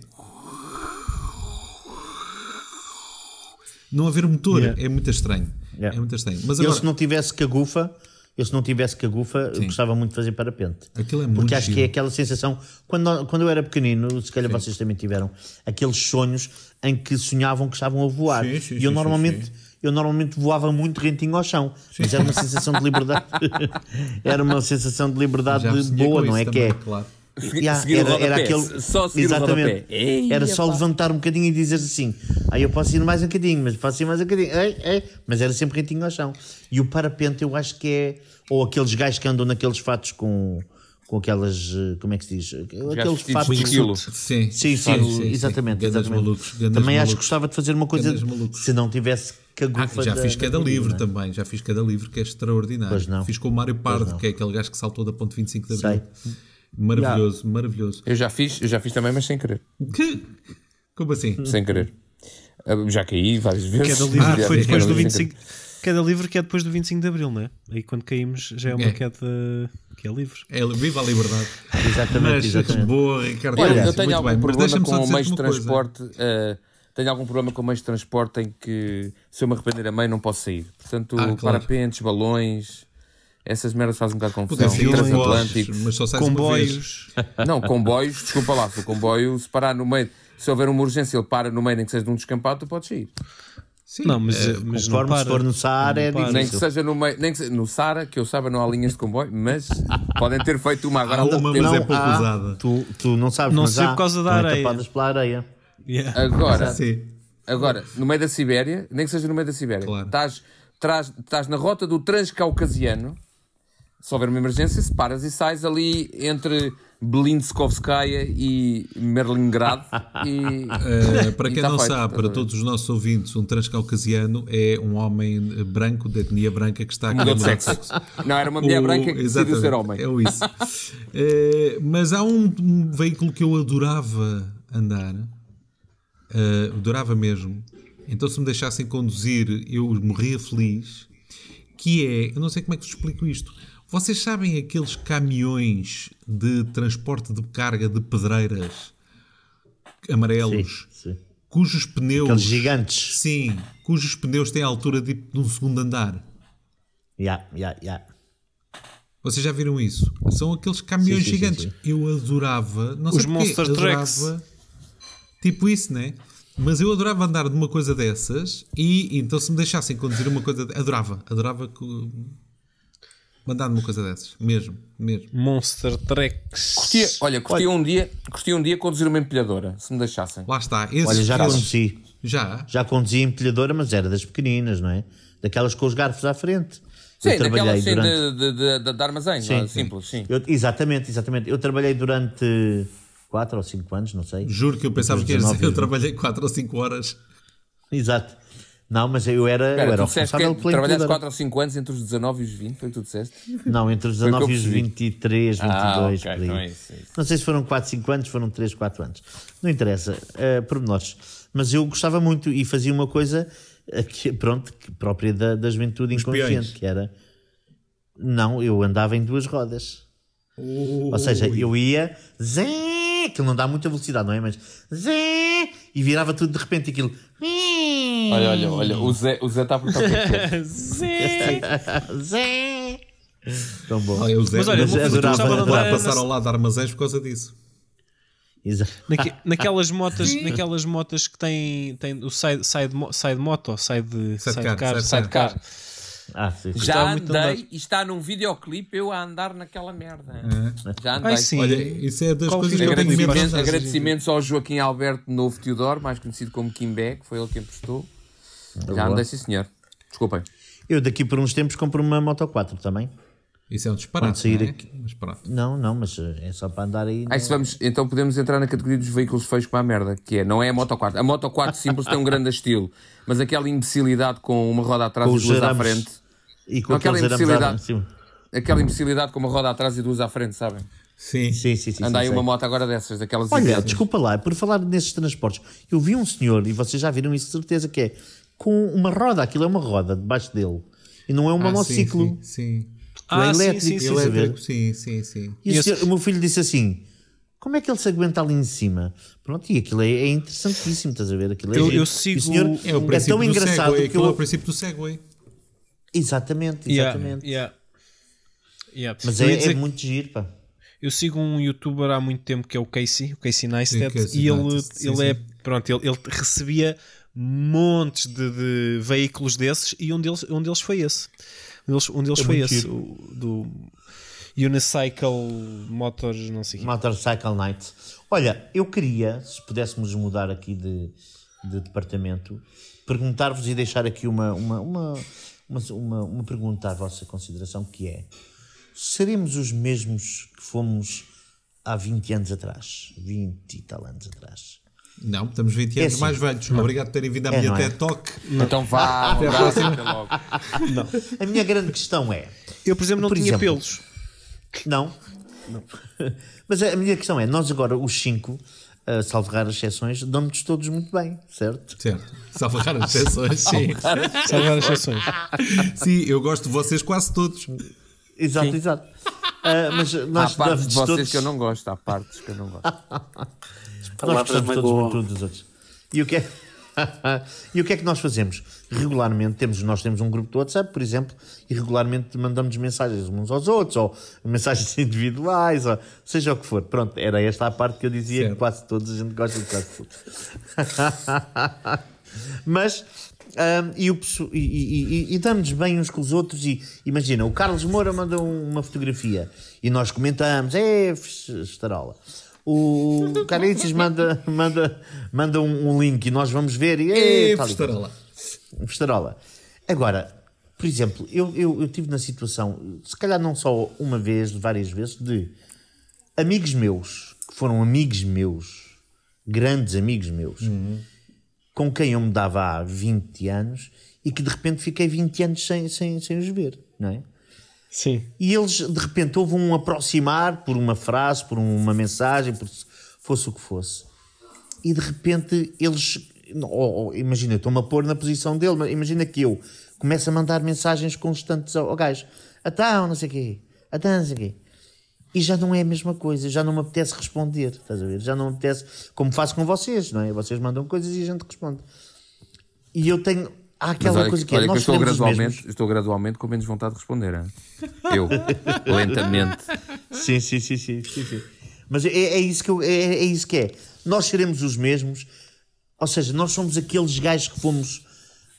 Não haver motor
Yeah.
é muito estranho.
Yeah.
É muito estranho. Mas
Eu
agora,
se não tivesse cagufa, eu se não tivesse cagufa, gostava muito de fazer parapente.
Aquilo é muito
Porque acho que
giro.
é aquela sensação, quando, quando eu era pequenino, se calhar vocês também tiveram, aqueles sonhos em que sonhavam que estavam a voar.
Sim, sim,
e
sim,
eu
sim,
normalmente, eu normalmente voava muito rentinho ao chão, mas era uma sensação de liberdade. era uma sensação de liberdade boa, não é?
isso
Que é,
também, claro.
Yeah,
seguir o
era, era aquele,
só seguir o
exatamente.
rodapé. Ei,
era só
epá.
levantar um bocadinho e dizer assim: aí eu posso ir mais um bocadinho, mas posso ir mais um bocadinho, ei, ei. mas era sempre rentinho ao chão. E o parapente, eu acho que é, ou aqueles gajos que andam naqueles fatos com, com aquelas, como é que se diz? Aqueles fatos.
de esquilo.
Sim,
Sim, sim, exatamente.
Grandes
exatamente.
malucos,
Também acho que
malucos.
gostava de fazer uma coisa
malucos.
se não tivesse
Ah,
cagufa.
já
da-
fiz
da
cada
vida,
livro
não é?
também, já fiz cada livro que é extraordinário.
Pois não.
Fiz com o Mário Pardo, que é aquele gajo que saltou da ponte 25 de Abril.
Sei.
Maravilhoso, maravilhoso.
Eu já fiz, eu já fiz também, mas sem querer.
Que? Como assim?
Sem querer. Já caí várias vezes.
Cada livro
Ah,
que foi depois do
livro sem
25. Cada livro que é depois do 25 de Abril, não é? Aí quando caímos já é uma
É.
queda que é livre.
É, viva a liberdade.
Exatamente,
Mas,
exatamente.
boa, Ricardo.
Olha, eu tenho algum
bem.
Problema com o meio de transporte. eh, tenho algum problema com o meio de transporte em que se eu me arrepender a meio não posso sair. Portanto,
Ah, claro.
parapentes, balões, essas merdas fazem um bocado de confusão.
assim,
Transatlânticos.
mas só.
Comboios.
Não, comboios, desculpa lá, se o comboio se parar no meio, se houver uma urgência, ele para no meio, nem que seja de um descampado, tu podes sair.
Sim,
Não, mas,
é,
mas não
Conforme
para.
se for no Saara, é
Não
difícil.
Nem que seja no meio, nem que seja, no Sara, que eu saiba, não há linhas de comboio, mas podem ter feito uma agora
Há uma, mas é
Não
pouco
há-
usada.
Tu, tu não sabes,
Não
mas
sei
há,
por causa da
não
areia.
tapadas pela areia.
Yeah.
Agora,
Sim.
Agora, no meio da Sibéria, nem que seja no meio da Sibéria,
Claro.
estás, traz- estás na rota do Transcaucasiano, se houver uma emergência, se paras e sais ali entre Blindskovskaya e Merlingrad e...
Uh, para quem
tá
não
feito,
sabe,
a
para todos os nossos ouvintes, um transcaucasiano é um homem branco, de etnia branca, que está a querer mudar
sexo. Não, era uma mulher
O-
branca que decidiu ser homem.
É isso. Eh, mas há um, um veículo que eu adorava andar, eh, adorava mesmo. Então, se me deixassem conduzir, eu morria feliz. Que é, eu não sei como é que vos explico isto. Vocês sabem aqueles caminhões de transporte de carga de pedreiras amarelos,
Sim, sim.
cujos pneus.
Aqueles gigantes.
Sim, cujos pneus têm a altura de, de um segundo andar.
Ya, ya, ya.
Vocês já viram isso? São aqueles caminhões
Sim,
gigantes.
sim.
Eu adorava. Não
Os
sei porquê,
Monster Trucks.
adorava, Tipo isso, né? Mas eu adorava andar de uma coisa dessas e então se me deixassem conduzir uma coisa. de- Adorava, adorava que. Mandar-me uma coisa dessas. Mesmo, mesmo.
Monster Tracks.
Curtia, olha, curtia um dia, curtia um dia conduzir uma empilhadora, se me deixassem.
Lá está. Esses
Olha, já conduzi.
Já.
Já conduzi empilhadora, mas era das pequeninas, não é? Daquelas com os garfos à frente.
Sim,
eu trabalhei
daquelas sim,
durante...
de, de, de, de armazém,
Sim,
lá,
sim.
simples, sim.
Eu- exatamente, exatamente. Eu trabalhei durante 4 ou 5 anos, não sei.
Juro que eu pensava que ia dizer
19
eu trabalhei 4 ou 5 horas.
Exato. Não, mas eu era,
Espera,
eu era responsável
que
pela
trabalhaste
empilhadora.
4 ou 5 anos entre os 19 e os 20, foi o que tu disseste?
Não, entre os
Foi o que eu
19 e os
percebi.
23, 22,
Ah, ok,
por aí.
então é isso, é isso.
Não sei se foram 4, 5 anos, foram 3, 4 anos. Não interessa, uh, pormenores. Mas eu gostava muito e fazia uma coisa eh, que, pronto, que própria da, da juventude
Os
inconsciente,
peões.
que era. Não, eu andava em duas rodas. Ou seja, eu ia, zé, aquilo não dá muita velocidade, não é? Mas zé, e virava tudo de repente aquilo.
Olha, olha, olha, o Zé, o Zé está a perguntar o que é que é.
Zé. Tão bom.
Olha, o Zé,
Mas olha,
mas
que
adorava, adorava passar ao lado de armazéns por causa disso.
Exato.
Naque- naquelas motas, naquelas motas que têm, têm o side, side, side moto, side,
Sidecar,
sidecar,
sidecar.
sidecar.
Ah, sim.
Já andei
andar.
e está num videoclipe eu a andar naquela merda. Já andei.
Ai, sim.
Olha, isso é das
Qual
coisas que eu tenho.
Agradecimentos, ao Joaquim Alberto Novo Teodoro, mais conhecido como Kimbeck, foi ele quem prestou. Já
boa.
andei, sim senhor. Desculpem.
Eu daqui por uns tempos compro uma Moto 4 também.
Isso é um disparate.
Sair
não é?
aqui-
Mas pronto.
Não, não, mas eh, é só para andar aí.
Aí se vamos, então podemos entrar na categoria dos veículos feios com a merda, que é, não é a Moto 4. A Moto 4 simples tem um grande estilo, mas aquela imbecilidade com uma roda atrás
Com
e duas à frente.
E com
Não, aquela imbecilidade. Aquela imbecilidade com uma roda atrás e duas à frente, sabem?
Sim.
Sim, sim, sim.
Anda aí uma moto agora dessas, daquelas
Olha,
idiotas.
desculpa lá, por falar nesses transportes, eu vi um senhor, e vocês já viram isso de certeza, que é com uma roda, aquilo é uma roda debaixo dele. E não é um
Ah,
monociclo.
Sim, sim, sim.
Ah,
é
sim,
elétrico,
sim, sim,
a ver?
Elétrico, sim, sim, sim.
E o,
Esse-
senhor- o meu filho disse assim: como é que ele se aguenta ali em cima? Pronto, e aquilo é, é interessantíssimo, estás a ver? Aquilo é
Eu-
giro.
eu sigo-
o senhor
É o
é tão
do
engraçado
Segway.
que
Aquilo é o
eu.
princípio do Segway.
Exatamente,
Yeah,
exatamente.
yeah. Yeah.
Mas
Eu ia
é,
dizer
é
que
muito giro, pá.
Eu sigo um youtuber há muito tempo que é o Casey, o Casey Neistat,
Sim, Casey
e ele,
Neistat, sim,
ele
sim.
é, pronto, ele, ele recebia montes de, de veículos desses e um deles, um deles foi esse. Um deles, um deles
É
foi esse, o, do Unicycle Motors, não sei.
Motorcycle Night. Olha, eu queria, se pudéssemos mudar aqui de, de departamento, perguntar-vos e deixar aqui uma, uma, uma, uma, uma, uma pergunta à vossa consideração, que é, seremos os mesmos que fomos há 20 anos atrás? 20 e tal anos atrás.
Não, estamos 20
É
anos
assim.
mais velhos. Obrigado por terem vindo à
É,
minha
não é?
TED Talk.
Então vá,
Até
vá, até logo.
A minha grande questão é,
Eu, por exemplo, não
Por
tinha
exemplo,
pelos.
Não. Mas a minha questão é: nós agora, os cinco, a salvo raras exceções, damos-nos todos muito bem, certo?
Certo. Salvar as exceções, sim.
Salvar as exceções.
Sim, eu gosto de vocês quase todos.
Exato, exato. Ah, mas
Há
nós
partes de vocês
todos,
que eu não gosto, há partes que eu não gosto.
nós gostamos todos muito dos outros. E o que é, e o que, é que nós fazemos? Regularmente temos, nós temos um grupo do WhatsApp, por exemplo, e regularmente mandamos mensagens uns aos outros, ou mensagens individuais, ou seja o que for. Pronto, era esta a parte que eu dizia
Certo.
que quase todos a gente gosta de quase todos. Mas ahm, e, o e, e, e- damos bem uns com os outros e imagina, o Carlos Moura manda um- uma fotografia e nós comentamos, é estarola. O Carices manda, manda, manda um, um link e nós vamos ver e é,
E
tal e qual.
Festarola.
Festarola. Agora, por exemplo, eu, eu, eu tive na situação, se calhar não só uma vez, várias vezes, de amigos meus, que foram amigos meus, grandes amigos meus, com quem eu me dava há 20 anos e que de repente fiquei 20 anos sem, sem, sem os ver, não é?
Sim.
E eles, de repente, houve um aproximar por uma frase, por uma mensagem, por se fosse o que fosse. E de repente eles. ou- ou, imagina, estou-me a pôr na posição dele, mas imagina que eu começo a mandar mensagens constantes ao, ao gajo. Então, não sei o quê. Então, não sei o quê. E já não é a mesma coisa, já não me apetece responder, estás a ver? Já não me apetece, como faço com vocês, não é? Vocês mandam coisas e a gente responde. E eu tenho. Há aquela
olha,
coisa
que-
que é.
olha que eu
Nós
estou
seremos os
gradualmente,
mesmos.
estou gradualmente com menos vontade de responder. hein? Eu, lentamente.
Sim, sim, sim, sim, sim, sim. Mas é, é isso que eu- é, é isso que é. Nós seremos os mesmos, ou seja, nós somos aqueles gajos que fomos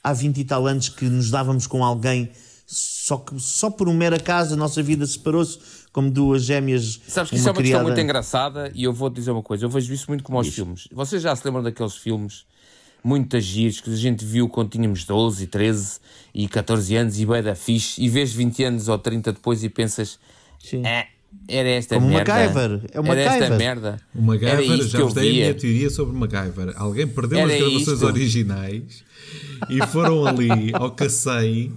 há 20 e tal anos que nos dávamos com alguém Só que só por um mero acaso a nossa vida separou-se como duas gêmeas.
Sabes que isso é uma questão
criada-
muito engraçada e eu vou-te dizer uma coisa. Eu vejo isso muito como aos filmes. Vocês já se lembram daqueles filmes muito agidos que a gente viu quando tínhamos 12, 13 e 14 anos e bué da fixe e vês 20 anos ou 30 depois e pensas
Sim.
"Ah, era esta
Como
merda.
MacGyver, é o
Era esta
MacGyver.
merda.
O
Era
MacGyver,
isto
já vos dei a minha teoria sobre o MacGyver. Alguém perdeu
Era
as gravações
isto.
originais e foram ali ao Cacém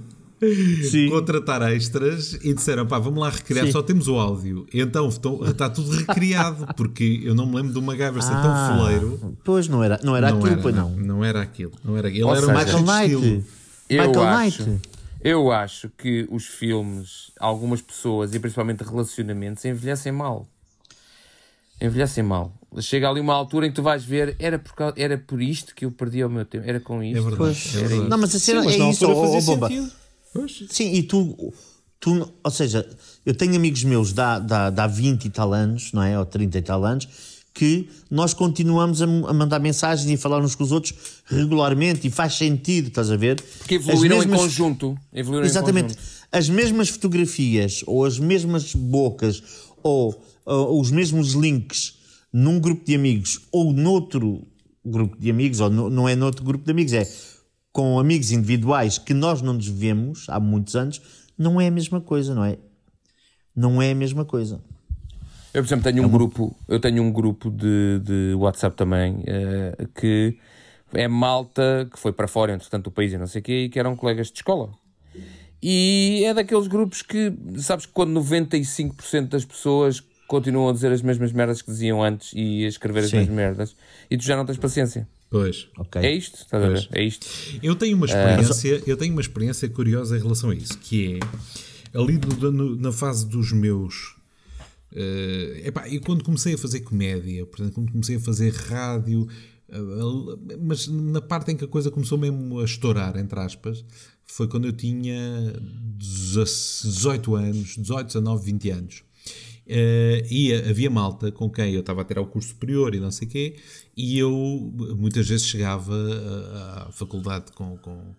Sim.
contratar extras e disseram: pá, vamos lá recriar,
Sim.
só temos o áudio. E então está tudo recriado, porque eu não me lembro do MacGyver ser tão
Ah,
foleiro.
Pois não era, não era
não
aquilo,
era,
pois
não.
não.
Não era aquilo. Não era, ele
Ou
era
seja,
mais
Michael
de
Knight.
estilo.
Eu
Michael
acho,
Knight.
eu acho que os filmes, algumas pessoas e principalmente relacionamentos, envelhecem mal. Envelhecem mal. Chega ali uma altura em que tu vais ver, era por, cau- era por isto que eu perdi o meu tempo, era com isto.
É verdade.
Pois.
é verdade.
Não, mas a
Sim,
cena
mas
é isso, ó,
fazia
Bomba.
sentido.
Sim, e tu, tu, ou seja, eu tenho amigos meus de há, de de há 20 e tal anos, não é? Ou 30 e tal anos, que nós continuamos a, a mandar mensagens e a falar uns com os outros regularmente e faz sentido, estás a ver?
Porque evoluíram
As mesmas-
em conjunto. Evoluíram
Exatamente.
Em conjunto.
As mesmas fotografias, ou as mesmas bocas, ou, ou os mesmos links num grupo de amigos ou noutro grupo de amigos, ou no- não é noutro grupo de amigos, é com amigos individuais que nós não nos vemos há muitos anos, não é a mesma coisa, não é? Não é a mesma coisa.
Eu, por exemplo, tenho um grupo, eu tenho um grupo de, de WhatsApp também eh, que é malta que foi para fora, entretanto, do país e não sei o quê, e que eram colegas de escola. E é daqueles grupos que, sabes, que quando 95% das pessoas continuam a dizer as mesmas merdas que diziam antes e a escrever as
Sim.
mesmas merdas, e tu já não tens paciência.
Pois.
Ok.
É isto, estás a ver?
Pois.
É isto.
Eu tenho uma experiência, eu tenho uma experiência curiosa em relação a isso, que é ali no- no- na fase dos meus. eh, epá, eu quando comecei a fazer comédia, portanto, quando comecei a fazer rádio, eh, mas na parte em que a coisa começou mesmo a estourar, entre aspas, foi quando eu tinha 18 anos, 18, 19, 20 anos. Eh, e havia malta com quem eu estava a tirar o curso superior e não sei o quê, e eu muitas vezes chegava à, à faculdade com, com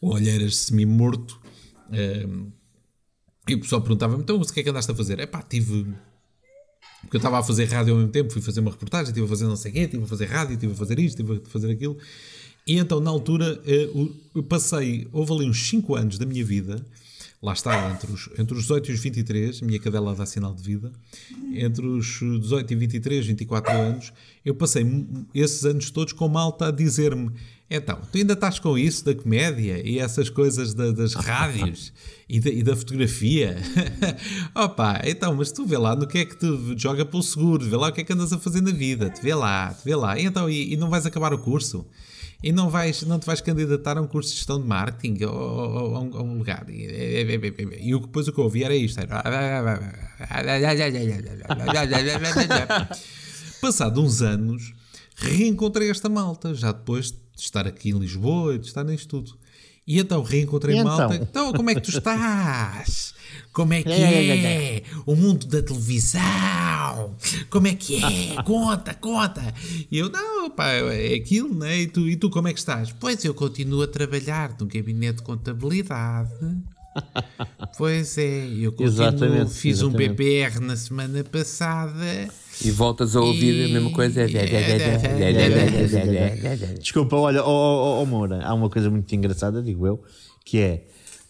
olheiras semi-morto, eh, e o pessoal perguntava-me, então o que é que andaste a fazer? É pá, tive... Porque eu estava a fazer rádio ao mesmo tempo, fui fazer uma reportagem, estive a fazer não sei o quê, estive a fazer rádio, estive a fazer isto, estive a fazer aquilo. E então, na altura, eh, eu passei, houve ali uns 5 anos da minha vida, lá está, entre os, entre os 18 e os 23, a minha cadela dá sinal de vida, entre os 18 e 23, 24 anos, eu passei esses anos todos com malta a dizer-me: então, tu ainda estás com isso da comédia e essas coisas da- das rádios e da, e da fotografia? Opa, então, mas tu vê lá no que é que tu joga pelo seguro, vê lá o que é que andas a fazer na vida, te vê lá, te vê lá. E então, e, e não vais acabar o curso? E não, vais, não te vais candidatar a um curso de gestão de marketing ou, ou- ou a, um, lugar. E, e, e o que depois o que eu ouvi era isto. Era... Passado uns anos, reencontrei esta malta, já depois de estar aqui em Lisboa e de estar nisto tudo. E então reencontrei
E
malta.
então?
Então, como é que tu estás? Como é que
É, é, é,
é? O mundo da televisão? Como é que é? Conta, conta. E eu, não, pá, é aquilo, né? E tu, e tu como é que estás? Pois eu continuo a trabalhar num gabinete de contabilidade. Pois é, eu continuo,
Exatamente,
fiz um
exatamente.
BPR na semana passada.
E voltas a ouvir a mesma coisa.
Desculpa, olha, ó oh, oh, Moura, há uma coisa muito engraçada, digo eu, que é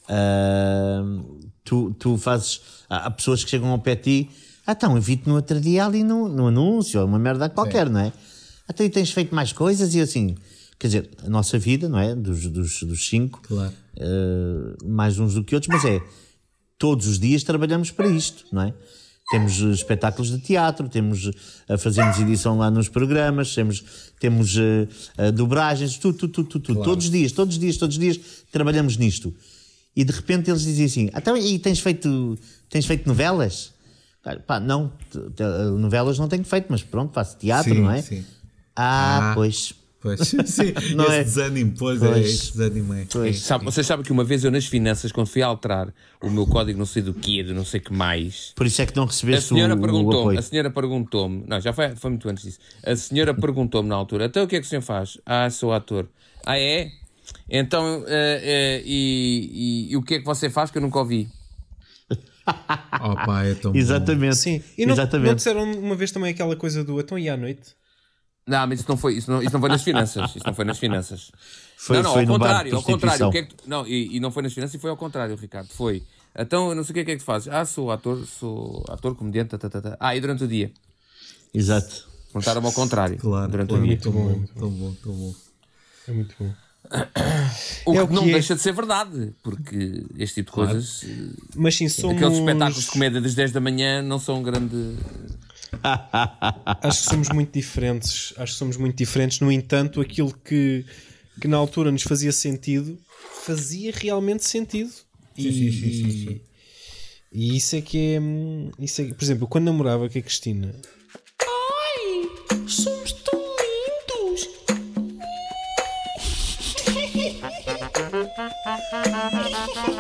ahm, tu, tu fazes. Há há pessoas que chegam ao pé de ti, ah, então, eu vi-te no outro dia ali no, no anúncio, uma merda qualquer, não é? Então, e tens feito mais coisas e assim. Quer dizer, a nossa vida, não é? Dos, dos, dos cinco,
Claro.
eh, mais uns do que outros, mas é todos os dias trabalhamos para isto, não é? Temos espetáculos de teatro, temos, eh, fazemos edição lá nos programas, temos, temos eh, eh, dobragens, tudo, tudo, tudo, tudo, tudo. todos os dias, todos os dias, todos os dias trabalhamos nisto. E de repente eles dizem assim: então, e tens feito, tens feito novelas? Pá, não, novelas não tenho feito, mas pronto, faço teatro,
Sim,
não é?
sim.
Ah,
Ah.
pois.
Pois, sim,
Não
esse
é?
desânimo, pois, é,
Pois.
esse desânimo é.
Pois.
Sabe, vocês sabem que uma vez eu nas finanças, quando fui alterar o meu código não sei do que, de não sei que mais,
Por isso é que não
a
recebeste o,
senhora
o
perguntou-me,
apoio.
a senhora perguntou-me, não, já foi, foi muito antes disso. A senhora perguntou-me na altura, então o que é que o senhor faz? Ah, sou ator. Ah, é? Então, eh, eh, e, e- e o que é que você faz que eu nunca ouvi?
Oh, pá, é tão bom.
Exatamente.
Sim. E não,
Exatamente.
não disseram uma vez também aquela coisa do então e à noite?
Não, mas isso não foi, isso não, isso não foi nas finanças. Isso não foi nas finanças.
Foi,
não, não,
foi
ao contrário, ao contrário. é tu- não, e, e não foi nas finanças e foi ao contrário, Ricardo. Foi. Então, eu não sei o que é que, é que tu fazes. Ah, sou ator, sou ator, comediante, tá, tá, tá, tá. Ah, e durante o dia?
Exato.
Perguntaram-me ao contrário.
Claro,
durante
claro,
o dia.
tão bom, tão bom, tão bom.
É muito bom.
O que
É o que
não
é.
deixa de ser verdade, porque este tipo de coisas, eh,
Mas sim, somos.
aqueles espetáculos de comédia das 10 da manhã não são grande.
Acho que somos muito diferentes. Acho que somos muito diferentes. No entanto, aquilo que, que na altura nos fazia sentido fazia realmente sentido.
Sim, sim, sim, sim, sim.
E isso é que é. hum, Isso é, por exemplo, quando namorava com a Cristina,
Ha ha.